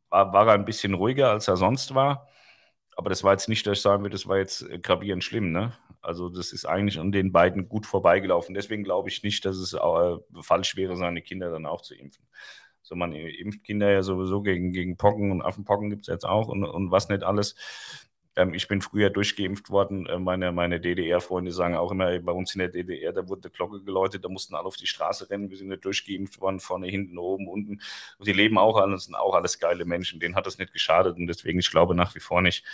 war, war er ein bisschen ruhiger, als er sonst war. Aber das war jetzt nicht, dass ich sagen würde, das war jetzt äh, gravierend schlimm. Ne? Also das ist eigentlich an den beiden gut vorbeigelaufen. Deswegen glaube ich nicht, dass es äh, falsch wäre, seine Kinder dann auch zu impfen. So, man impft Kinder ja sowieso gegen, gegen Pocken und Affenpocken gibt es jetzt auch und, und was nicht alles. Ähm, ich bin früher durchgeimpft worden. Äh, meine meine DDR-Freunde sagen auch immer, bei uns in der DDR, da wurde die Glocke geläutet, da mussten alle auf die Straße rennen. Wir sind nicht durchgeimpft worden, vorne, hinten, oben, unten. Und die leben auch alle, sind auch alles geile Menschen. Denen hat das nicht geschadet und deswegen, ich glaube nach wie vor nicht,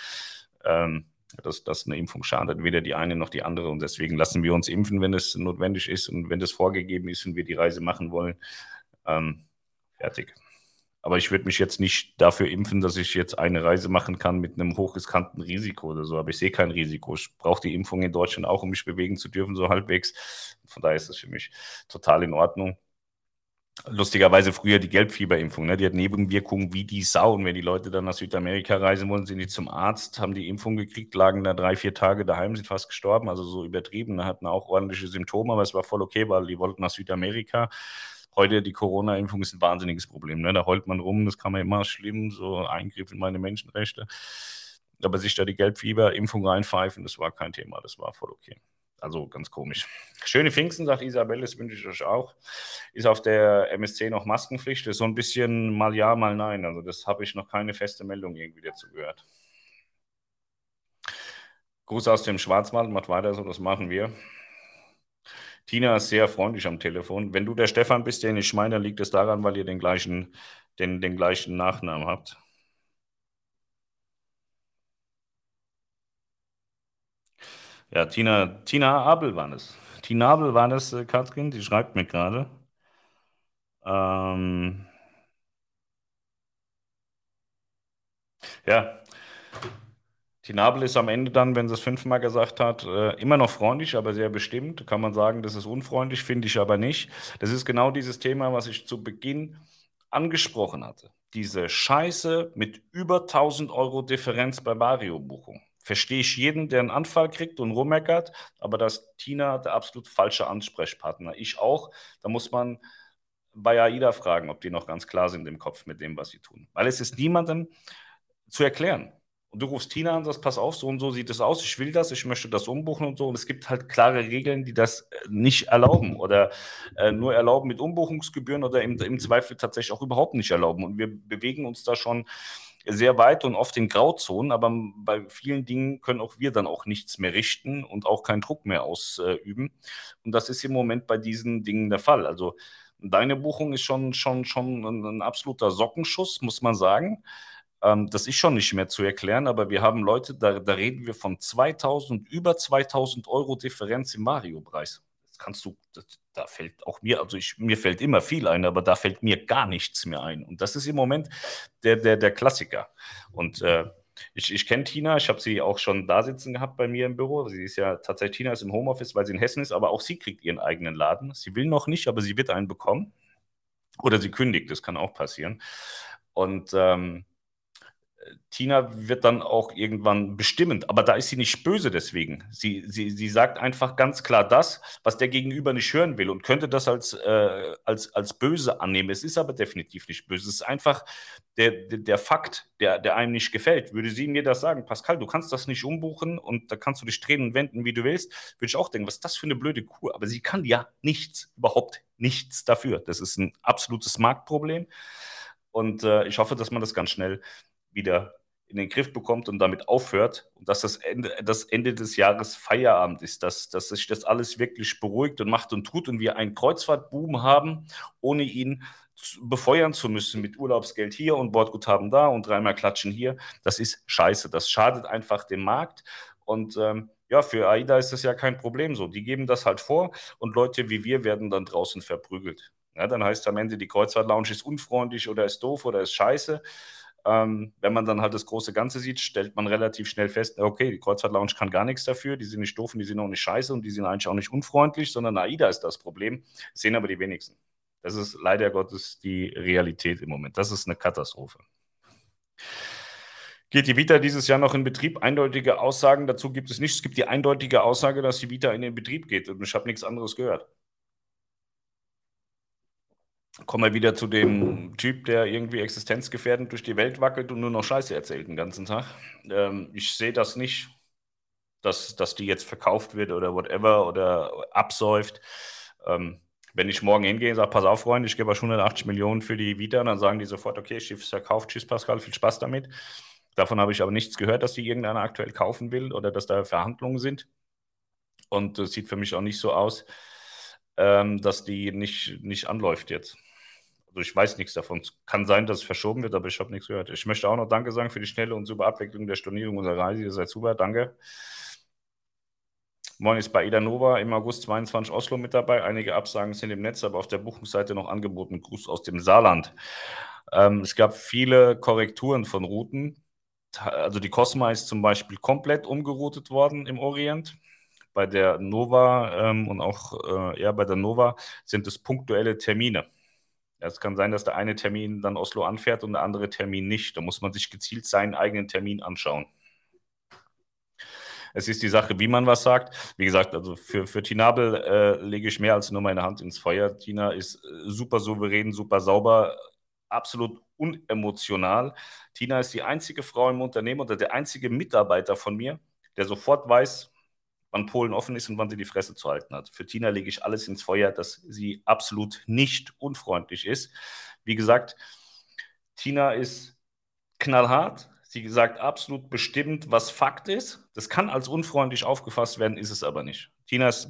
ähm, dass, dass eine Impfung schadet, weder die eine noch die andere. Und deswegen lassen wir uns impfen, wenn es notwendig ist und wenn das vorgegeben ist und wir die Reise machen wollen. Ähm, fertig. Aber ich würde mich jetzt nicht dafür impfen, dass ich jetzt eine Reise machen kann mit einem hochriskanten Risiko oder so. Aber ich sehe kein Risiko. Ich brauche die Impfung in Deutschland auch, um mich bewegen zu dürfen, so halbwegs. Von daher ist das für mich total in Ordnung lustigerweise früher die Gelbfieberimpfung, ne? die hat Nebenwirkungen wie die Sau. Und wenn die Leute dann nach Südamerika reisen wollen, sind die zum Arzt, haben die Impfung gekriegt, lagen da drei, vier Tage daheim, sind fast gestorben, also so übertrieben, ne? hatten auch ordentliche Symptome, aber es war voll okay, weil die wollten nach Südamerika. Heute die Corona-Impfung ist ein wahnsinniges Problem. Ne? Da heult man rum, das kann man immer schlimm, so Eingriff in meine Menschenrechte. Aber sich da die Gelbfieberimpfung reinpfeifen, das war kein Thema, das war voll okay. Also ganz komisch. Schöne Pfingsten, sagt Isabel, das wünsche ich euch auch. Ist auf der MSC noch Maskenpflicht? Das ist so ein bisschen mal ja, mal nein. Also das habe ich noch keine feste Meldung irgendwie dazu gehört. Gruß aus dem Schwarzwald, macht weiter so, das machen wir. Tina ist sehr freundlich am Telefon. Wenn du der Stefan bist, den ich meine, dann liegt es daran, weil ihr den gleichen, den, den gleichen Nachnamen habt. Ja, Tina, Tina Abel war es. Tina Abel war das, äh, Katrin, die schreibt mir gerade. Ähm, ja, Tinabel ist am Ende dann, wenn sie es fünfmal gesagt hat, äh, immer noch freundlich, aber sehr bestimmt. Kann man sagen, das ist unfreundlich, finde ich aber nicht. Das ist genau dieses Thema, was ich zu Beginn angesprochen hatte. Diese Scheiße mit über 1000 Euro Differenz bei Vario-Buchung verstehe ich jeden, der einen Anfall kriegt und rummeckert, aber dass Tina der absolut falsche Ansprechpartner. Ich auch. Da muss man bei AIDA fragen, ob die noch ganz klar sind im Kopf mit dem, was sie tun. Weil es ist niemandem zu erklären. Und du rufst Tina an sagst, pass auf, so und so sieht es aus, ich will das, ich möchte das umbuchen und so. Und es gibt halt klare Regeln, die das äh, nicht erlauben oder äh, nur erlauben mit Umbuchungsgebühren oder im, im Zweifel tatsächlich auch überhaupt nicht erlauben. Und wir bewegen uns da schon sehr weit und oft in Grauzonen, aber bei vielen Dingen können auch wir dann auch nichts mehr richten und auch keinen Druck mehr ausüben. Und das ist im Moment bei diesen Dingen der Fall. Also deine Buchung ist schon, schon, schon ein, ein absoluter Sockenschuss, muss man sagen. Ähm, das ist schon nicht mehr zu erklären, aber wir haben Leute, da, da reden wir von 2000, über 2000 Euro Differenz im Mario-Preis. Das kannst du, das, da fällt auch mir, also ich, mir fällt immer viel ein, aber da fällt mir gar nichts mehr ein. Und das ist im Moment der, der, der Klassiker. Und äh, ich, ich kenne Tina, ich habe sie auch schon da sitzen gehabt bei mir im Büro. Sie ist ja tatsächlich, Tina ist im Homeoffice, weil sie in Hessen ist, aber auch sie kriegt ihren eigenen Laden. Sie will noch nicht, aber sie wird einen bekommen. Oder sie kündigt, das kann auch passieren. Und ähm, Tina wird dann auch irgendwann bestimmend, aber da ist sie nicht böse deswegen. Sie, sie, sie sagt einfach ganz klar das, was der Gegenüber nicht hören will und könnte das als, äh, als, als böse annehmen. Es ist aber definitiv nicht böse. Es ist einfach der, der, der Fakt, der, der einem nicht gefällt. Würde sie mir das sagen, Pascal, du kannst das nicht umbuchen und da kannst du dich drehen und wenden, wie du willst, würde ich auch denken, was ist das für eine blöde Kuh? Aber sie kann ja nichts, überhaupt nichts dafür. Das ist ein absolutes Marktproblem. Und äh, ich hoffe, dass man das ganz schnell wieder in den Griff bekommt und damit aufhört und dass das Ende, das Ende des Jahres Feierabend ist, dass, dass sich das alles wirklich beruhigt und macht und tut und wir einen Kreuzfahrtboom haben, ohne ihn befeuern zu müssen mit Urlaubsgeld hier und Bordguthaben da und dreimal klatschen hier. Das ist scheiße. Das schadet einfach dem Markt und ähm, ja, für AIDA ist das ja kein Problem so. Die geben das halt vor und Leute wie wir werden dann draußen verprügelt. Ja, dann heißt am Ende, die Kreuzfahrt-Lounge ist unfreundlich oder ist doof oder ist scheiße. Ähm, wenn man dann halt das große Ganze sieht, stellt man relativ schnell fest, okay, die Kreuzfahrt Lounge kann gar nichts dafür, die sind nicht doof und die sind auch nicht scheiße und die sind eigentlich auch nicht unfreundlich, sondern AIDA ist das Problem. Sehen aber die wenigsten. Das ist leider Gottes die Realität im Moment. Das ist eine Katastrophe. Geht die Vita dieses Jahr noch in Betrieb? Eindeutige Aussagen dazu gibt es nicht. Es gibt die eindeutige Aussage, dass die Vita in den Betrieb geht und ich habe nichts anderes gehört kommen wir wieder zu dem Typ, der irgendwie existenzgefährdend durch die Welt wackelt und nur noch Scheiße erzählt den ganzen Tag. Ähm, ich sehe das nicht, dass, dass die jetzt verkauft wird oder whatever oder absäuft. Ähm, wenn ich morgen hingehe und sage, pass auf, Freunde, ich gebe euch 180 Millionen für die Vita, dann sagen die sofort, okay, Schiff ist verkauft, tschüss Pascal, viel Spaß damit. Davon habe ich aber nichts gehört, dass die irgendeiner aktuell kaufen will oder dass da Verhandlungen sind. Und es sieht für mich auch nicht so aus, ähm, dass die nicht, nicht anläuft jetzt. Also ich weiß nichts davon. Es kann sein, dass es verschoben wird, aber ich habe nichts gehört. Ich möchte auch noch Danke sagen für die schnelle und super Abwicklung der Stornierung unserer Reise. Ihr seid super, danke. Moin ist bei Ida Nova im August 22 Oslo mit dabei. Einige Absagen sind im Netz, aber auf der Buchungsseite noch angeboten. Gruß aus dem Saarland. Ähm, es gab viele Korrekturen von Routen. Also die Cosma ist zum Beispiel komplett umgeroutet worden im Orient. Bei der Nova ähm, und auch äh, ja, bei der Nova sind es punktuelle Termine. Es kann sein, dass der eine Termin dann Oslo anfährt und der andere Termin nicht. Da muss man sich gezielt seinen eigenen Termin anschauen. Es ist die Sache, wie man was sagt. Wie gesagt, also für, für Tinabel äh, lege ich mehr als nur meine Hand ins Feuer. Tina ist äh, super souverän, super sauber, absolut unemotional. Tina ist die einzige Frau im Unternehmen oder der einzige Mitarbeiter von mir, der sofort weiß, wann Polen offen ist und wann sie die Fresse zu halten hat. Für Tina lege ich alles ins Feuer, dass sie absolut nicht unfreundlich ist. Wie gesagt, Tina ist knallhart, Sie sagt absolut bestimmt, was Fakt ist. Das kann als unfreundlich aufgefasst werden, ist es aber nicht. Tina ist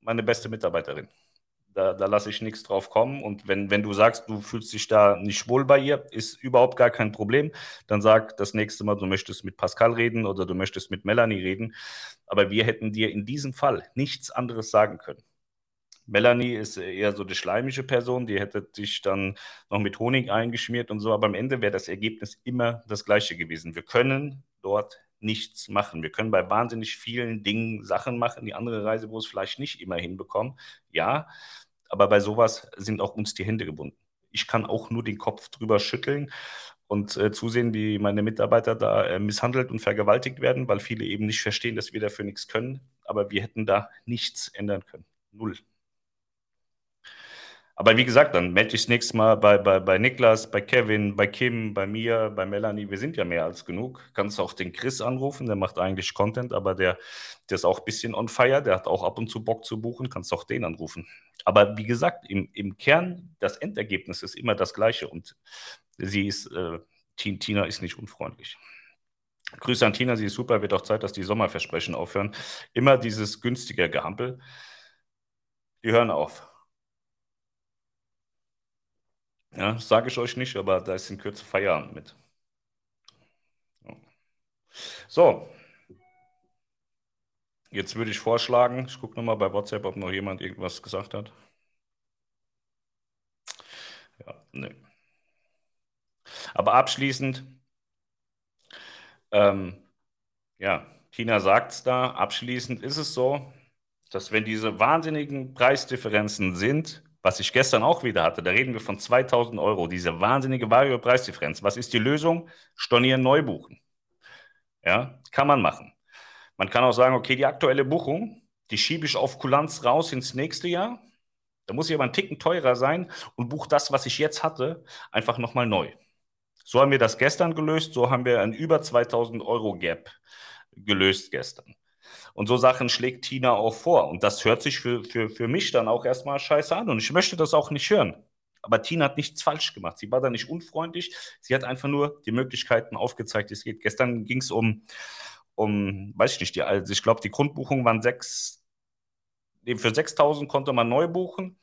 meine beste Mitarbeiterin. Da, da lasse ich nichts drauf kommen. Und wenn, wenn du sagst, du fühlst dich da nicht wohl bei ihr, ist überhaupt gar kein Problem. Dann sag das nächste Mal, du möchtest mit Pascal reden oder du möchtest mit Melanie reden. Aber wir hätten dir in diesem Fall nichts anderes sagen können. Melanie ist eher so die schleimische Person, die hätte dich dann noch mit Honig eingeschmiert und so, aber am Ende wäre das Ergebnis immer das gleiche gewesen. Wir können dort nichts machen. Wir können bei wahnsinnig vielen Dingen Sachen machen, die andere Reise, wo es vielleicht nicht immer hinbekommen. Ja, aber bei sowas sind auch uns die Hände gebunden. Ich kann auch nur den Kopf drüber schütteln und äh, zusehen, wie meine Mitarbeiter da äh, misshandelt und vergewaltigt werden, weil viele eben nicht verstehen, dass wir dafür nichts können. Aber wir hätten da nichts ändern können. Null. Aber wie gesagt, dann melde ich das nächste Mal bei, bei, bei Niklas, bei Kevin, bei Kim, bei mir, bei Melanie. Wir sind ja mehr als genug. Kannst auch den Chris anrufen, der macht eigentlich Content, aber der, der ist auch ein bisschen on fire. Der hat auch ab und zu Bock zu buchen. Kannst auch den anrufen. Aber wie gesagt, im, im Kern, das Endergebnis ist immer das gleiche. Und sie ist, äh, Tina ist nicht unfreundlich. Grüße an Tina, sie ist super. Wird auch Zeit, dass die Sommerversprechen aufhören. Immer dieses günstige Gehampel. Die hören auf. Ja, sage ich euch nicht, aber da ist in Kürze Feierabend mit. So. Jetzt würde ich vorschlagen, ich gucke nochmal bei WhatsApp, ob noch jemand irgendwas gesagt hat. Ja, nee. Aber abschließend, ähm, ja, Tina sagt es da, abschließend ist es so, dass wenn diese wahnsinnigen Preisdifferenzen sind, was ich gestern auch wieder hatte, da reden wir von 2000 Euro, diese wahnsinnige Vario-Preisdifferenz. Was ist die Lösung? Stornieren, neu buchen. Ja, kann man machen. Man kann auch sagen, okay, die aktuelle Buchung, die schiebe ich auf Kulanz raus ins nächste Jahr. Da muss ich aber einen Ticken teurer sein und buche das, was ich jetzt hatte, einfach nochmal neu. So haben wir das gestern gelöst, so haben wir ein über 2000 Euro Gap gelöst gestern. Und so Sachen schlägt Tina auch vor. Und das hört sich für, für, für mich dann auch erstmal scheiße an. Und ich möchte das auch nicht hören. Aber Tina hat nichts falsch gemacht. Sie war da nicht unfreundlich. Sie hat einfach nur die Möglichkeiten aufgezeigt, wie es geht. Gestern ging es um, um, weiß ich nicht, die, also ich glaube, die Grundbuchung waren sechs, für 6000 konnte man neu buchen.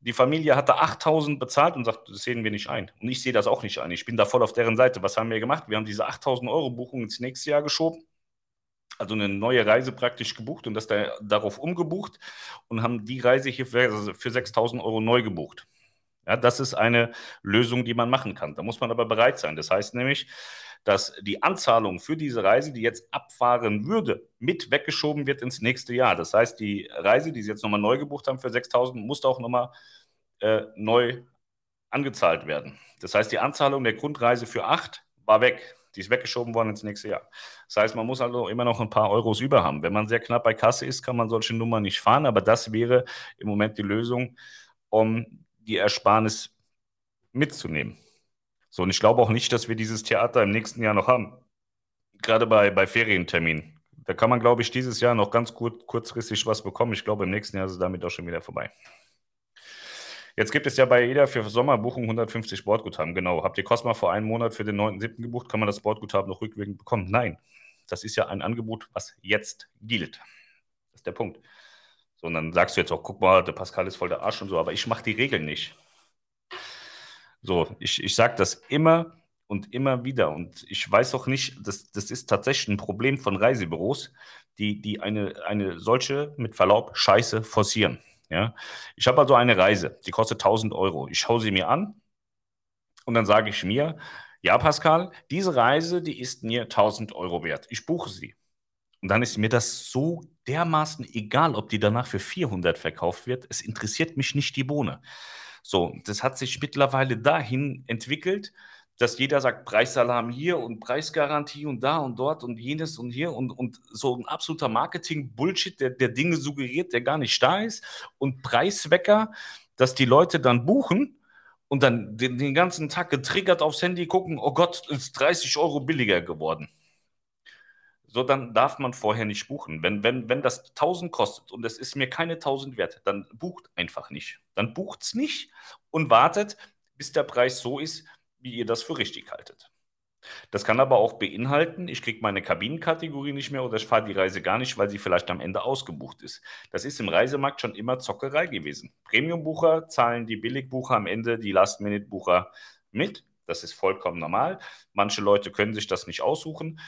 Die Familie hatte 8000 bezahlt und sagt, das sehen wir nicht ein. Und ich sehe das auch nicht ein. Ich bin da voll auf deren Seite. Was haben wir gemacht? Wir haben diese 8000 Euro Buchung ins nächste Jahr geschoben also eine neue Reise praktisch gebucht und das da, darauf umgebucht und haben die Reise hier für, für 6000 Euro neu gebucht. Ja, das ist eine Lösung, die man machen kann. Da muss man aber bereit sein. Das heißt nämlich, dass die Anzahlung für diese Reise, die jetzt abfahren würde, mit weggeschoben wird ins nächste Jahr. Das heißt, die Reise, die Sie jetzt nochmal neu gebucht haben für 6000, muss auch nochmal äh, neu angezahlt werden. Das heißt, die Anzahlung der Grundreise für 8 war weg. Die ist weggeschoben worden ins nächste Jahr. Das heißt, man muss also immer noch ein paar Euros über haben. Wenn man sehr knapp bei Kasse ist, kann man solche Nummern nicht fahren, aber das wäre im Moment die Lösung, um die Ersparnis mitzunehmen. So, und ich glaube auch nicht, dass wir dieses Theater im nächsten Jahr noch haben. Gerade bei, bei Ferienterminen. Da kann man, glaube ich, dieses Jahr noch ganz gut, kurzfristig was bekommen. Ich glaube, im nächsten Jahr ist es damit auch schon wieder vorbei. Jetzt gibt es ja bei jeder für Sommerbuchung 150 Sportguthaben. Genau. Habt ihr Cosma vor einem Monat für den 9.7. gebucht? Kann man das Sportguthaben noch rückwirkend bekommen? Nein. Das ist ja ein Angebot, was jetzt gilt. Das ist der Punkt. So, und dann sagst du jetzt auch, guck mal, der Pascal ist voll der Arsch und so, aber ich mache die Regeln nicht. So, ich, ich sage das immer und immer wieder. Und ich weiß auch nicht, das, das ist tatsächlich ein Problem von Reisebüros, die, die eine, eine solche, mit Verlaub, Scheiße forcieren. Ja? Ich habe also eine Reise, die kostet 1000 Euro. Ich schaue sie mir an und dann sage ich mir, ja, Pascal, diese Reise, die ist mir 1000 Euro wert. Ich buche sie. Und dann ist mir das so dermaßen egal, ob die danach für 400 verkauft wird. Es interessiert mich nicht die Bohne. So, das hat sich mittlerweile dahin entwickelt, dass jeder sagt Preissalam hier und Preisgarantie und da und dort und jenes und hier und, und so ein absoluter Marketing-Bullshit, der, der Dinge suggeriert, der gar nicht da ist und Preiswecker, dass die Leute dann buchen und dann den, den ganzen Tag getriggert aufs Handy gucken, oh Gott, ist 30 Euro billiger geworden. So, dann darf man vorher nicht buchen. Wenn, wenn, wenn das 1000 kostet und es ist mir keine 1000 wert, dann bucht einfach nicht. Dann bucht es nicht und wartet, bis der Preis so ist, wie ihr das für richtig haltet. Das kann aber auch beinhalten, ich kriege meine Kabinenkategorie nicht mehr oder ich fahre die Reise gar nicht, weil sie vielleicht am Ende ausgebucht ist. Das ist im Reisemarkt schon immer Zockerei gewesen. Premium-Bucher zahlen die Billigbucher am Ende die Last-Minute-Bucher mit. Das ist vollkommen normal. Manche Leute können sich das nicht aussuchen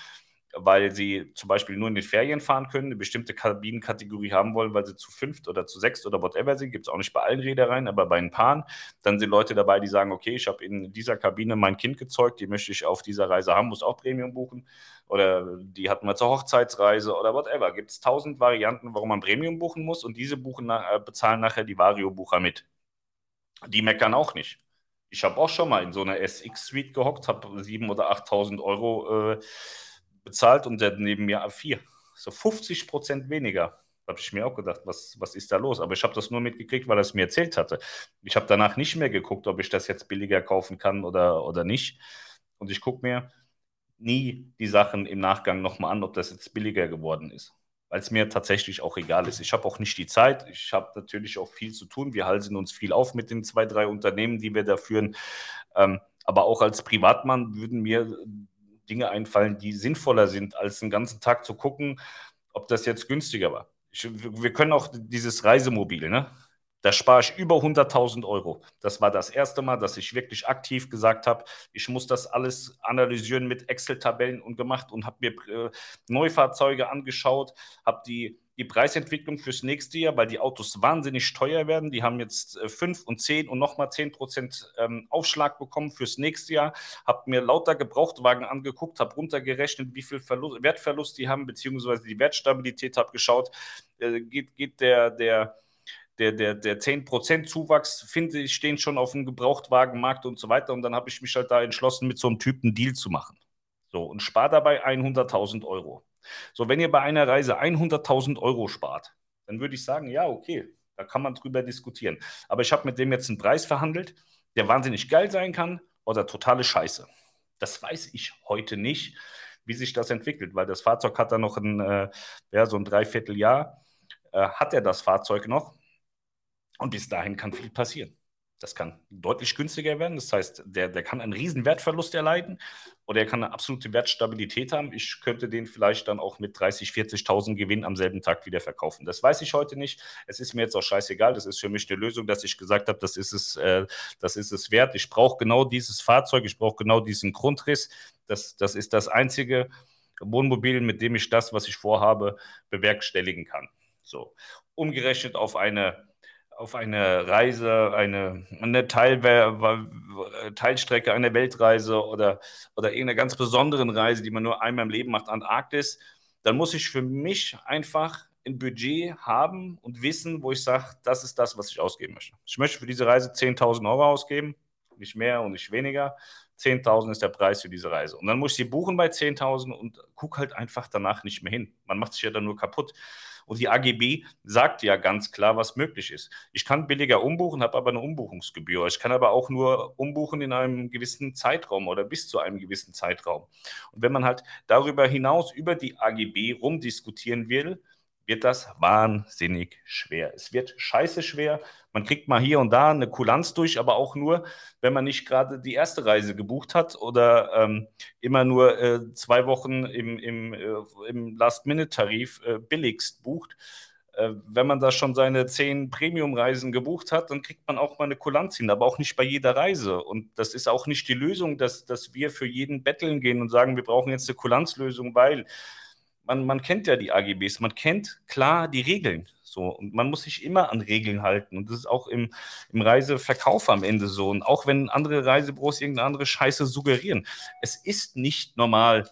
weil sie zum Beispiel nur in den Ferien fahren können, eine bestimmte Kabinenkategorie haben wollen, weil sie zu fünft oder zu sechst oder whatever sind. Gibt es auch nicht bei allen Reedereien, aber bei ein paar. Dann sind Leute dabei, die sagen, okay, ich habe in dieser Kabine mein Kind gezeugt, die möchte ich auf dieser Reise haben, muss auch Premium buchen. Oder die hatten wir zur Hochzeitsreise oder whatever. Gibt es tausend Varianten, warum man Premium buchen muss und diese buchen, äh, bezahlen nachher die Vario-Bucher mit. Die meckern auch nicht. Ich habe auch schon mal in so einer SX-Suite gehockt, habe 7.000 oder 8.000 Euro äh, bezahlt und der neben mir A4. So 50 Prozent weniger. Habe ich mir auch gedacht, was, was ist da los? Aber ich habe das nur mitgekriegt, weil er es mir erzählt hatte. Ich habe danach nicht mehr geguckt, ob ich das jetzt billiger kaufen kann oder, oder nicht. Und ich gucke mir nie die Sachen im Nachgang nochmal an, ob das jetzt billiger geworden ist. Weil es mir tatsächlich auch egal ist. Ich habe auch nicht die Zeit. Ich habe natürlich auch viel zu tun. Wir halten uns viel auf mit den zwei, drei Unternehmen, die wir da führen. Ähm, aber auch als Privatmann würden mir Dinge einfallen, die sinnvoller sind, als den ganzen Tag zu gucken, ob das jetzt günstiger war. Ich, wir können auch dieses Reisemobil, ne? Da spare ich über 100.000 Euro. Das war das erste Mal, dass ich wirklich aktiv gesagt habe, ich muss das alles analysieren mit Excel-Tabellen und gemacht und habe mir äh, Neufahrzeuge angeschaut, habe die die Preisentwicklung fürs nächste Jahr, weil die Autos wahnsinnig teuer werden. Die haben jetzt 5 äh, und 10 und nochmal 10 Prozent ähm, Aufschlag bekommen fürs nächste Jahr. Habe mir lauter Gebrauchtwagen angeguckt, habe runtergerechnet, wie viel Verlust, Wertverlust die haben, beziehungsweise die Wertstabilität, habe geschaut, äh, geht, geht der, der, der, der, der 10% Zuwachs, finde ich, stehen schon auf dem Gebrauchtwagenmarkt und so weiter. Und dann habe ich mich halt da entschlossen, mit so einem Typen Deal zu machen. So, und spare dabei 100.000 Euro. So, wenn ihr bei einer Reise 100.000 Euro spart, dann würde ich sagen, ja, okay, da kann man drüber diskutieren. Aber ich habe mit dem jetzt einen Preis verhandelt, der wahnsinnig geil sein kann oder totale Scheiße. Das weiß ich heute nicht, wie sich das entwickelt, weil das Fahrzeug hat da noch ein, äh, ja, so ein Dreivierteljahr, äh, hat er das Fahrzeug noch. Und bis dahin kann viel passieren. Das kann deutlich günstiger werden. Das heißt, der, der kann einen riesen Wertverlust erleiden oder er kann eine absolute Wertstabilität haben. Ich könnte den vielleicht dann auch mit 30, 40.000 Gewinn am selben Tag wieder verkaufen. Das weiß ich heute nicht. Es ist mir jetzt auch scheißegal. Das ist für mich eine Lösung, dass ich gesagt habe, das ist es, äh, das ist es wert. Ich brauche genau dieses Fahrzeug. Ich brauche genau diesen Grundriss. Das, das ist das einzige Wohnmobil, mit dem ich das, was ich vorhabe, bewerkstelligen kann. So. Umgerechnet auf eine auf eine Reise, eine, eine Teil, Teilstrecke, eine Weltreise oder, oder irgendeine ganz besonderen Reise, die man nur einmal im Leben macht, Antarktis, dann muss ich für mich einfach ein Budget haben und wissen, wo ich sage, das ist das, was ich ausgeben möchte. Ich möchte für diese Reise 10.000 Euro ausgeben, nicht mehr und nicht weniger. 10.000 ist der Preis für diese Reise. Und dann muss ich sie buchen bei 10.000 und gucke halt einfach danach nicht mehr hin. Man macht sich ja dann nur kaputt. Und die AGB sagt ja ganz klar, was möglich ist. Ich kann billiger umbuchen, habe aber eine Umbuchungsgebühr. Ich kann aber auch nur umbuchen in einem gewissen Zeitraum oder bis zu einem gewissen Zeitraum. Und wenn man halt darüber hinaus über die AGB rumdiskutieren will, wird das wahnsinnig schwer. Es wird scheiße schwer. Man kriegt mal hier und da eine Kulanz durch, aber auch nur, wenn man nicht gerade die erste Reise gebucht hat oder ähm, immer nur äh, zwei Wochen im, im, äh, im Last-Minute-Tarif äh, billigst bucht. Äh, wenn man da schon seine zehn Premium-Reisen gebucht hat, dann kriegt man auch mal eine Kulanz hin, aber auch nicht bei jeder Reise. Und das ist auch nicht die Lösung, dass, dass wir für jeden betteln gehen und sagen, wir brauchen jetzt eine Kulanzlösung, weil man, man kennt ja die AGBs, man kennt klar die Regeln. So, und man muss sich immer an Regeln halten. Und das ist auch im, im Reiseverkauf am Ende so. Und auch wenn andere Reisebüros irgendeine andere Scheiße suggerieren. Es ist nicht normal,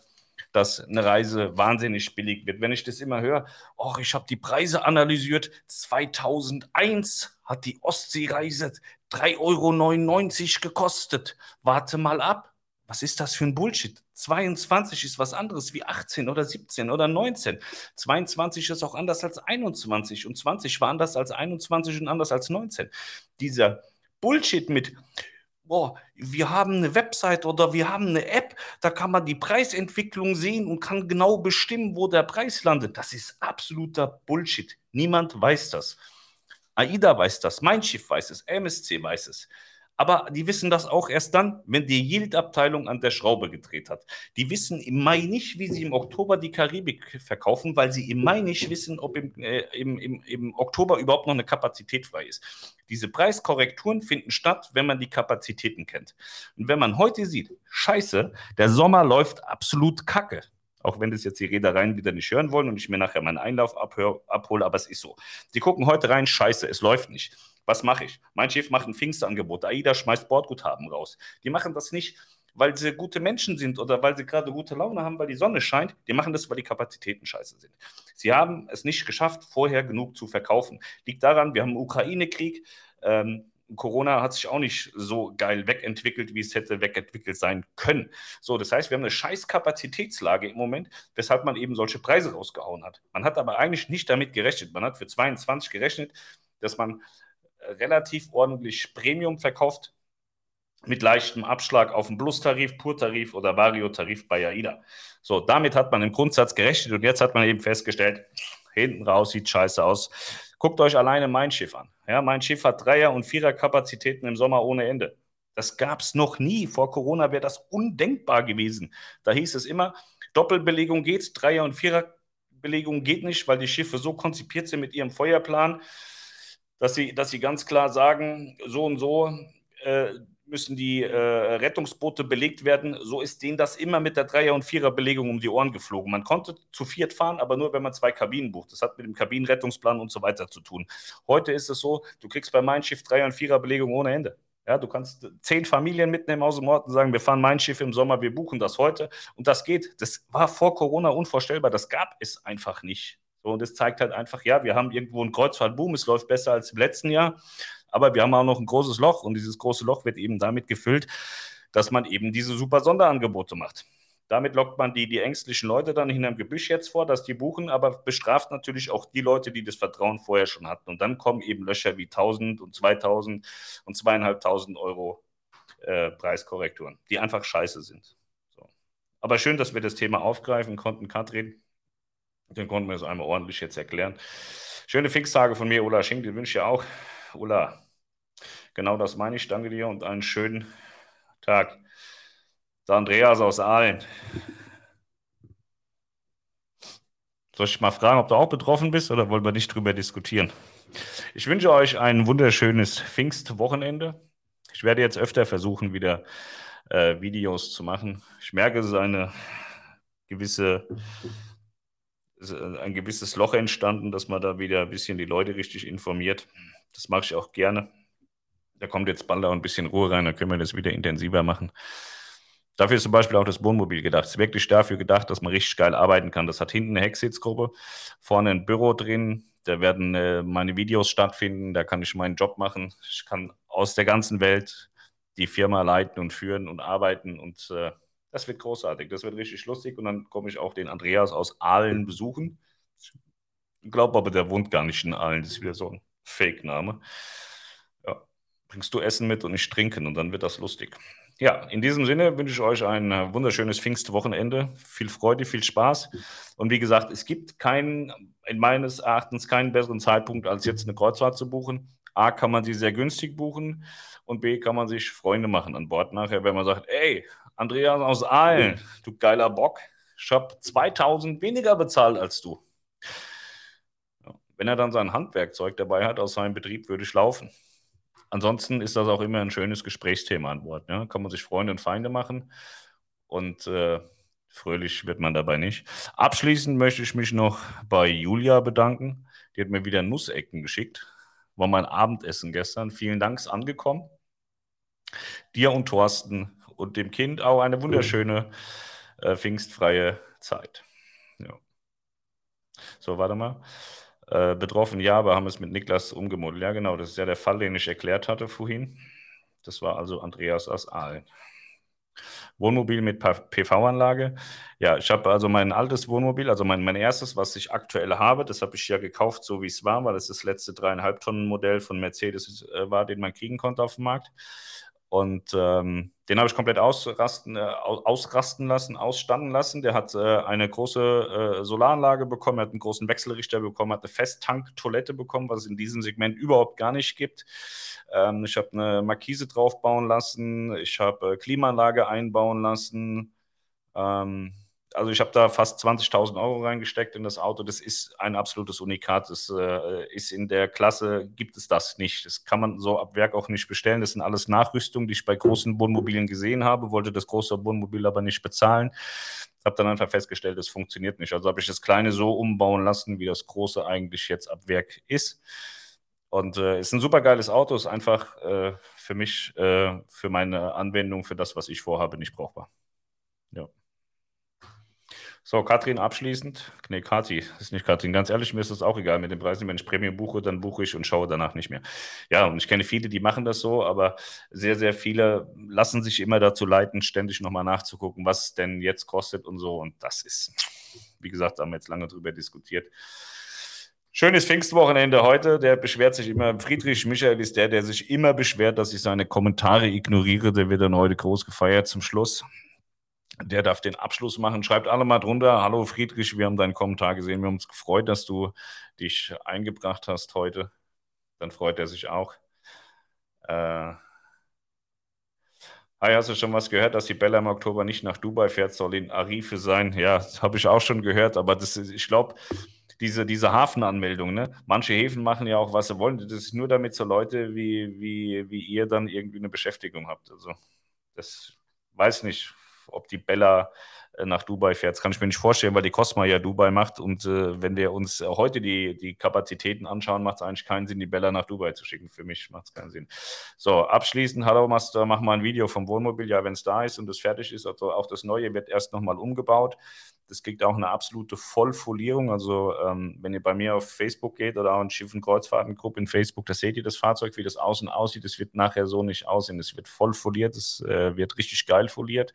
dass eine Reise wahnsinnig billig wird. Wenn ich das immer höre, oh, ich habe die Preise analysiert, 2001 hat die Ostseereise 3,99 Euro gekostet. Warte mal ab. Was ist das für ein Bullshit? 22 ist was anderes wie 18 oder 17 oder 19. 22 ist auch anders als 21 und 20 war anders als 21 und anders als 19. Dieser Bullshit mit, boah, wir haben eine Website oder wir haben eine App, da kann man die Preisentwicklung sehen und kann genau bestimmen, wo der Preis landet. Das ist absoluter Bullshit. Niemand weiß das. AIDA weiß das, mein Schiff weiß es, MSC weiß es. Aber die wissen das auch erst dann, wenn die Yield-Abteilung an der Schraube gedreht hat. Die wissen im Mai nicht, wie sie im Oktober die Karibik verkaufen, weil sie im Mai nicht wissen, ob im, äh, im, im, im Oktober überhaupt noch eine Kapazität frei ist. Diese Preiskorrekturen finden statt, wenn man die Kapazitäten kennt. Und wenn man heute sieht, scheiße, der Sommer läuft absolut kacke. Auch wenn das jetzt die Reedereien wieder nicht hören wollen und ich mir nachher meinen Einlauf abhör, abhole, aber es ist so. Die gucken heute rein, scheiße, es läuft nicht. Was mache ich? Mein Chef macht ein Pfingstangebot. AIDA schmeißt Bordguthaben raus. Die machen das nicht, weil sie gute Menschen sind oder weil sie gerade gute Laune haben, weil die Sonne scheint. Die machen das, weil die Kapazitäten scheiße sind. Sie haben es nicht geschafft, vorher genug zu verkaufen. Liegt daran, wir haben einen Ukraine-Krieg. Ähm, Corona hat sich auch nicht so geil wegentwickelt, wie es hätte wegentwickelt sein können. So, das heißt, wir haben eine scheiß Kapazitätslage im Moment, weshalb man eben solche Preise rausgehauen hat. Man hat aber eigentlich nicht damit gerechnet. Man hat für 22 gerechnet, dass man relativ ordentlich Premium verkauft mit leichtem Abschlag auf den Plus-Tarif, Pur-Tarif oder Vario-Tarif bei AIDA. So, damit hat man im Grundsatz gerechnet und jetzt hat man eben festgestellt, hinten raus sieht scheiße aus. Guckt euch alleine mein Schiff an. Ja, mein Schiff hat Dreier- und Vierer-Kapazitäten im Sommer ohne Ende. Das gab es noch nie. Vor Corona wäre das undenkbar gewesen. Da hieß es immer, Doppelbelegung geht, Dreier- und Vierer-Belegung geht nicht, weil die Schiffe so konzipiert sind mit ihrem Feuerplan, dass sie, dass sie ganz klar sagen, so und so äh, müssen die äh, Rettungsboote belegt werden. So ist denen das immer mit der Dreier- und Vierer-Belegung um die Ohren geflogen. Man konnte zu viert fahren, aber nur, wenn man zwei Kabinen bucht. Das hat mit dem Kabinenrettungsplan und so weiter zu tun. Heute ist es so, du kriegst bei Mein Schiff Dreier- und Vierer-Belegung ohne Ende. Ja, du kannst zehn Familien mitnehmen aus dem Ort und sagen, wir fahren mein Schiff im Sommer, wir buchen das heute. Und das geht. Das war vor Corona unvorstellbar. Das gab es einfach nicht. Und das zeigt halt einfach, ja, wir haben irgendwo einen Kreuzfahrtboom, es läuft besser als im letzten Jahr, aber wir haben auch noch ein großes Loch und dieses große Loch wird eben damit gefüllt, dass man eben diese super Sonderangebote macht. Damit lockt man die, die ängstlichen Leute dann hinterm Gebüsch jetzt vor, dass die buchen, aber bestraft natürlich auch die Leute, die das Vertrauen vorher schon hatten. Und dann kommen eben Löcher wie 1000 und 2000 und zweieinhalbtausend Euro äh, Preiskorrekturen, die einfach scheiße sind. So. Aber schön, dass wir das Thema aufgreifen konnten, Katrin. Den konnten wir es einmal ordentlich jetzt erklären. Schöne Fixtage von mir, Ulla Schenk, die wünsche ich auch. Ulla, genau das meine ich. Danke dir und einen schönen Tag. Der Andreas aus Aalen. Soll ich mal fragen, ob du auch betroffen bist oder wollen wir nicht drüber diskutieren? Ich wünsche euch ein wunderschönes Pfingstwochenende. Ich werde jetzt öfter versuchen, wieder äh, Videos zu machen. Ich merke, es ist eine gewisse ein gewisses Loch entstanden, dass man da wieder ein bisschen die Leute richtig informiert. Das mache ich auch gerne. Da kommt jetzt bald auch ein bisschen Ruhe rein, dann können wir das wieder intensiver machen. Dafür ist zum Beispiel auch das Wohnmobil gedacht. Es ist wirklich dafür gedacht, dass man richtig geil arbeiten kann. Das hat hinten eine Hecksitzgruppe, vorne ein Büro drin. Da werden äh, meine Videos stattfinden. Da kann ich meinen Job machen. Ich kann aus der ganzen Welt die Firma leiten und führen und arbeiten und äh, das wird großartig, das wird richtig lustig und dann komme ich auch den Andreas aus Aalen besuchen. Ich glaube aber, der wohnt gar nicht in Aalen, das ist wieder so ein Fake-Name. Ja, bringst du Essen mit und ich trinken und dann wird das lustig. ja, in diesem Sinne wünsche ich euch ein äh, wunderschönes Pfingstwochenende. Viel Freude, viel Spaß. Und wie gesagt, es gibt keinen, in meines Erachtens keinen besseren Zeitpunkt, als jetzt eine Kreuzfahrt zu buchen. A, kann man sie sehr günstig buchen und B, kann man sich Freunde machen an Bord nachher, wenn man sagt, ey, Andreas aus Aalen, du geiler Bock, ich habe 2000 weniger bezahlt als du. Wenn er dann sein Handwerkzeug dabei hat aus seinem Betrieb, würde ich laufen. Ansonsten ist das auch immer ein schönes Gesprächsthema an Bord. Ja? Kann man sich Freunde und Feinde machen und äh, fröhlich wird man dabei nicht. Abschließend möchte ich mich noch bei Julia bedanken. Die hat mir wieder Nussecken geschickt. War mein Abendessen gestern. Vielen Dank, ist angekommen. Dir und Thorsten und dem Kind auch eine wunderschöne äh, pfingstfreie Zeit. Ja. So, warte mal. Äh, betroffen, ja, aber haben es mit Niklas umgemodelt. Ja, genau, das ist ja der Fall, den ich erklärt hatte vorhin. Das war also Andreas aus Aalen. Wohnmobil mit PV-Anlage. Ja, ich habe also mein altes Wohnmobil, also mein, mein erstes, was ich aktuell habe, das habe ich ja gekauft, so wie es war, weil es das letzte dreieinhalb Tonnen Modell von Mercedes äh, war, den man kriegen konnte auf dem Markt. Und ähm, den habe ich komplett ausrasten, äh, ausrasten lassen, ausstanden lassen. Der hat äh, eine große äh, Solaranlage bekommen, hat einen großen Wechselrichter bekommen, hat eine Festtank-Toilette bekommen, was es in diesem Segment überhaupt gar nicht gibt. Ähm, ich habe eine Markise draufbauen lassen, ich habe äh, Klimaanlage einbauen lassen. Ähm, also ich habe da fast 20.000 Euro reingesteckt in das Auto. Das ist ein absolutes Unikat. Das äh, ist in der Klasse, gibt es das nicht. Das kann man so ab Werk auch nicht bestellen. Das sind alles Nachrüstungen, die ich bei großen Wohnmobilen gesehen habe, wollte das große Wohnmobil aber nicht bezahlen. Habe dann einfach festgestellt, das funktioniert nicht. Also habe ich das kleine so umbauen lassen, wie das große eigentlich jetzt ab Werk ist. Und äh, ist ein super geiles Auto, ist einfach äh, für mich, äh, für meine Anwendung, für das, was ich vorhabe, nicht brauchbar. So, Katrin abschließend. Nee, Kati, ist nicht Katrin. Ganz ehrlich, mir ist das auch egal mit den Preisen. Wenn ich Premium buche, dann buche ich und schaue danach nicht mehr. Ja, und ich kenne viele, die machen das so, aber sehr, sehr viele lassen sich immer dazu leiten, ständig nochmal nachzugucken, was denn jetzt kostet und so. Und das ist, wie gesagt, haben wir jetzt lange drüber diskutiert. Schönes Pfingstwochenende heute. Der beschwert sich immer. Friedrich Michael ist der, der sich immer beschwert, dass ich seine Kommentare ignoriere. Der wird dann heute groß gefeiert zum Schluss. Der darf den Abschluss machen. Schreibt alle mal drunter. Hallo Friedrich, wir haben deinen Kommentar gesehen. Wir haben uns gefreut, dass du dich eingebracht hast heute. Dann freut er sich auch. Äh, Hi, hast du schon was gehört, dass die Bella im Oktober nicht nach Dubai fährt, soll in Arife sein? Ja, das habe ich auch schon gehört, aber das ist, ich glaube, diese, diese Hafenanmeldung, ne? Manche Häfen machen ja auch, was sie wollen. Das ist nur damit so Leute wie, wie, wie ihr dann irgendwie eine Beschäftigung habt. Also, das weiß nicht ob die Bella äh, nach Dubai fährt. Das kann ich mir nicht vorstellen, weil die Cosma ja Dubai macht. Und äh, wenn wir uns heute die, die Kapazitäten anschauen, macht es eigentlich keinen Sinn, die Bella nach Dubai zu schicken. Für mich macht es keinen Sinn. So, abschließend, hallo Master, mach mal ein Video vom Wohnmobil, ja, wenn es da ist und es fertig ist. Also auch das Neue wird erst nochmal umgebaut. Das kriegt auch eine absolute Vollfolierung. Also, ähm, wenn ihr bei mir auf Facebook geht oder auch in Schiff- und Kreuzfahrtengruppe in Facebook, da seht ihr das Fahrzeug, wie das außen aussieht. Das wird nachher so nicht aussehen. Es wird voll foliert, es äh, wird richtig geil foliert.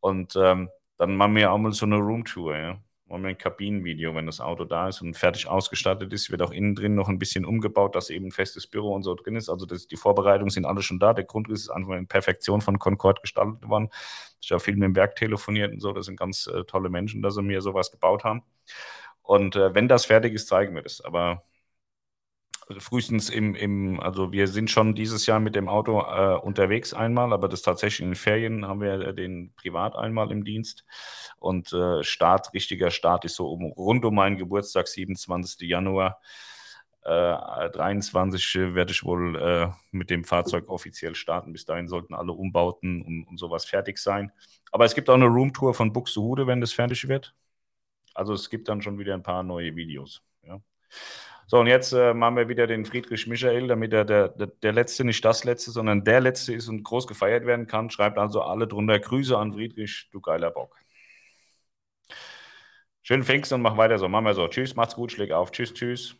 Und ähm, dann machen wir auch mal so eine Roomtour, ja. Machen wir ein Kabinenvideo, wenn das Auto da ist und fertig ausgestattet ist. Wird auch innen drin noch ein bisschen umgebaut, dass eben ein festes Büro und so drin ist. Also das, die Vorbereitungen sind alle schon da. Der Grundriss ist einfach in Perfektion von Concord gestaltet worden. Ich habe viel mit dem Werk telefoniert und so. Das sind ganz äh, tolle Menschen, dass sie mir sowas gebaut haben. Und äh, wenn das fertig ist, zeigen wir das. Aber frühestens im, im, also wir sind schon dieses Jahr mit dem Auto äh, unterwegs einmal, aber das tatsächlich in den Ferien haben wir den privat einmal im Dienst. Und äh, Start, richtiger Start ist so um, rund um meinen Geburtstag, 27. Januar. Äh, 23 werde ich wohl äh, mit dem Fahrzeug offiziell starten. Bis dahin sollten alle Umbauten und, und sowas fertig sein. Aber es gibt auch eine Roomtour von Buxtehude, wenn das fertig wird. Also es gibt dann schon wieder ein paar neue Videos. Ja. So, und jetzt äh, machen wir wieder den Friedrich Michael, damit er der, der, der, Letzte, nicht das Letzte, sondern der Letzte ist und groß gefeiert werden kann. Schreibt also alle drunter Grüße an Friedrich, du geiler Bock. Schönen Pfingsten und mach weiter so. Machen wir so. Tschüss, macht's gut, schläg auf. Tschüss, tschüss.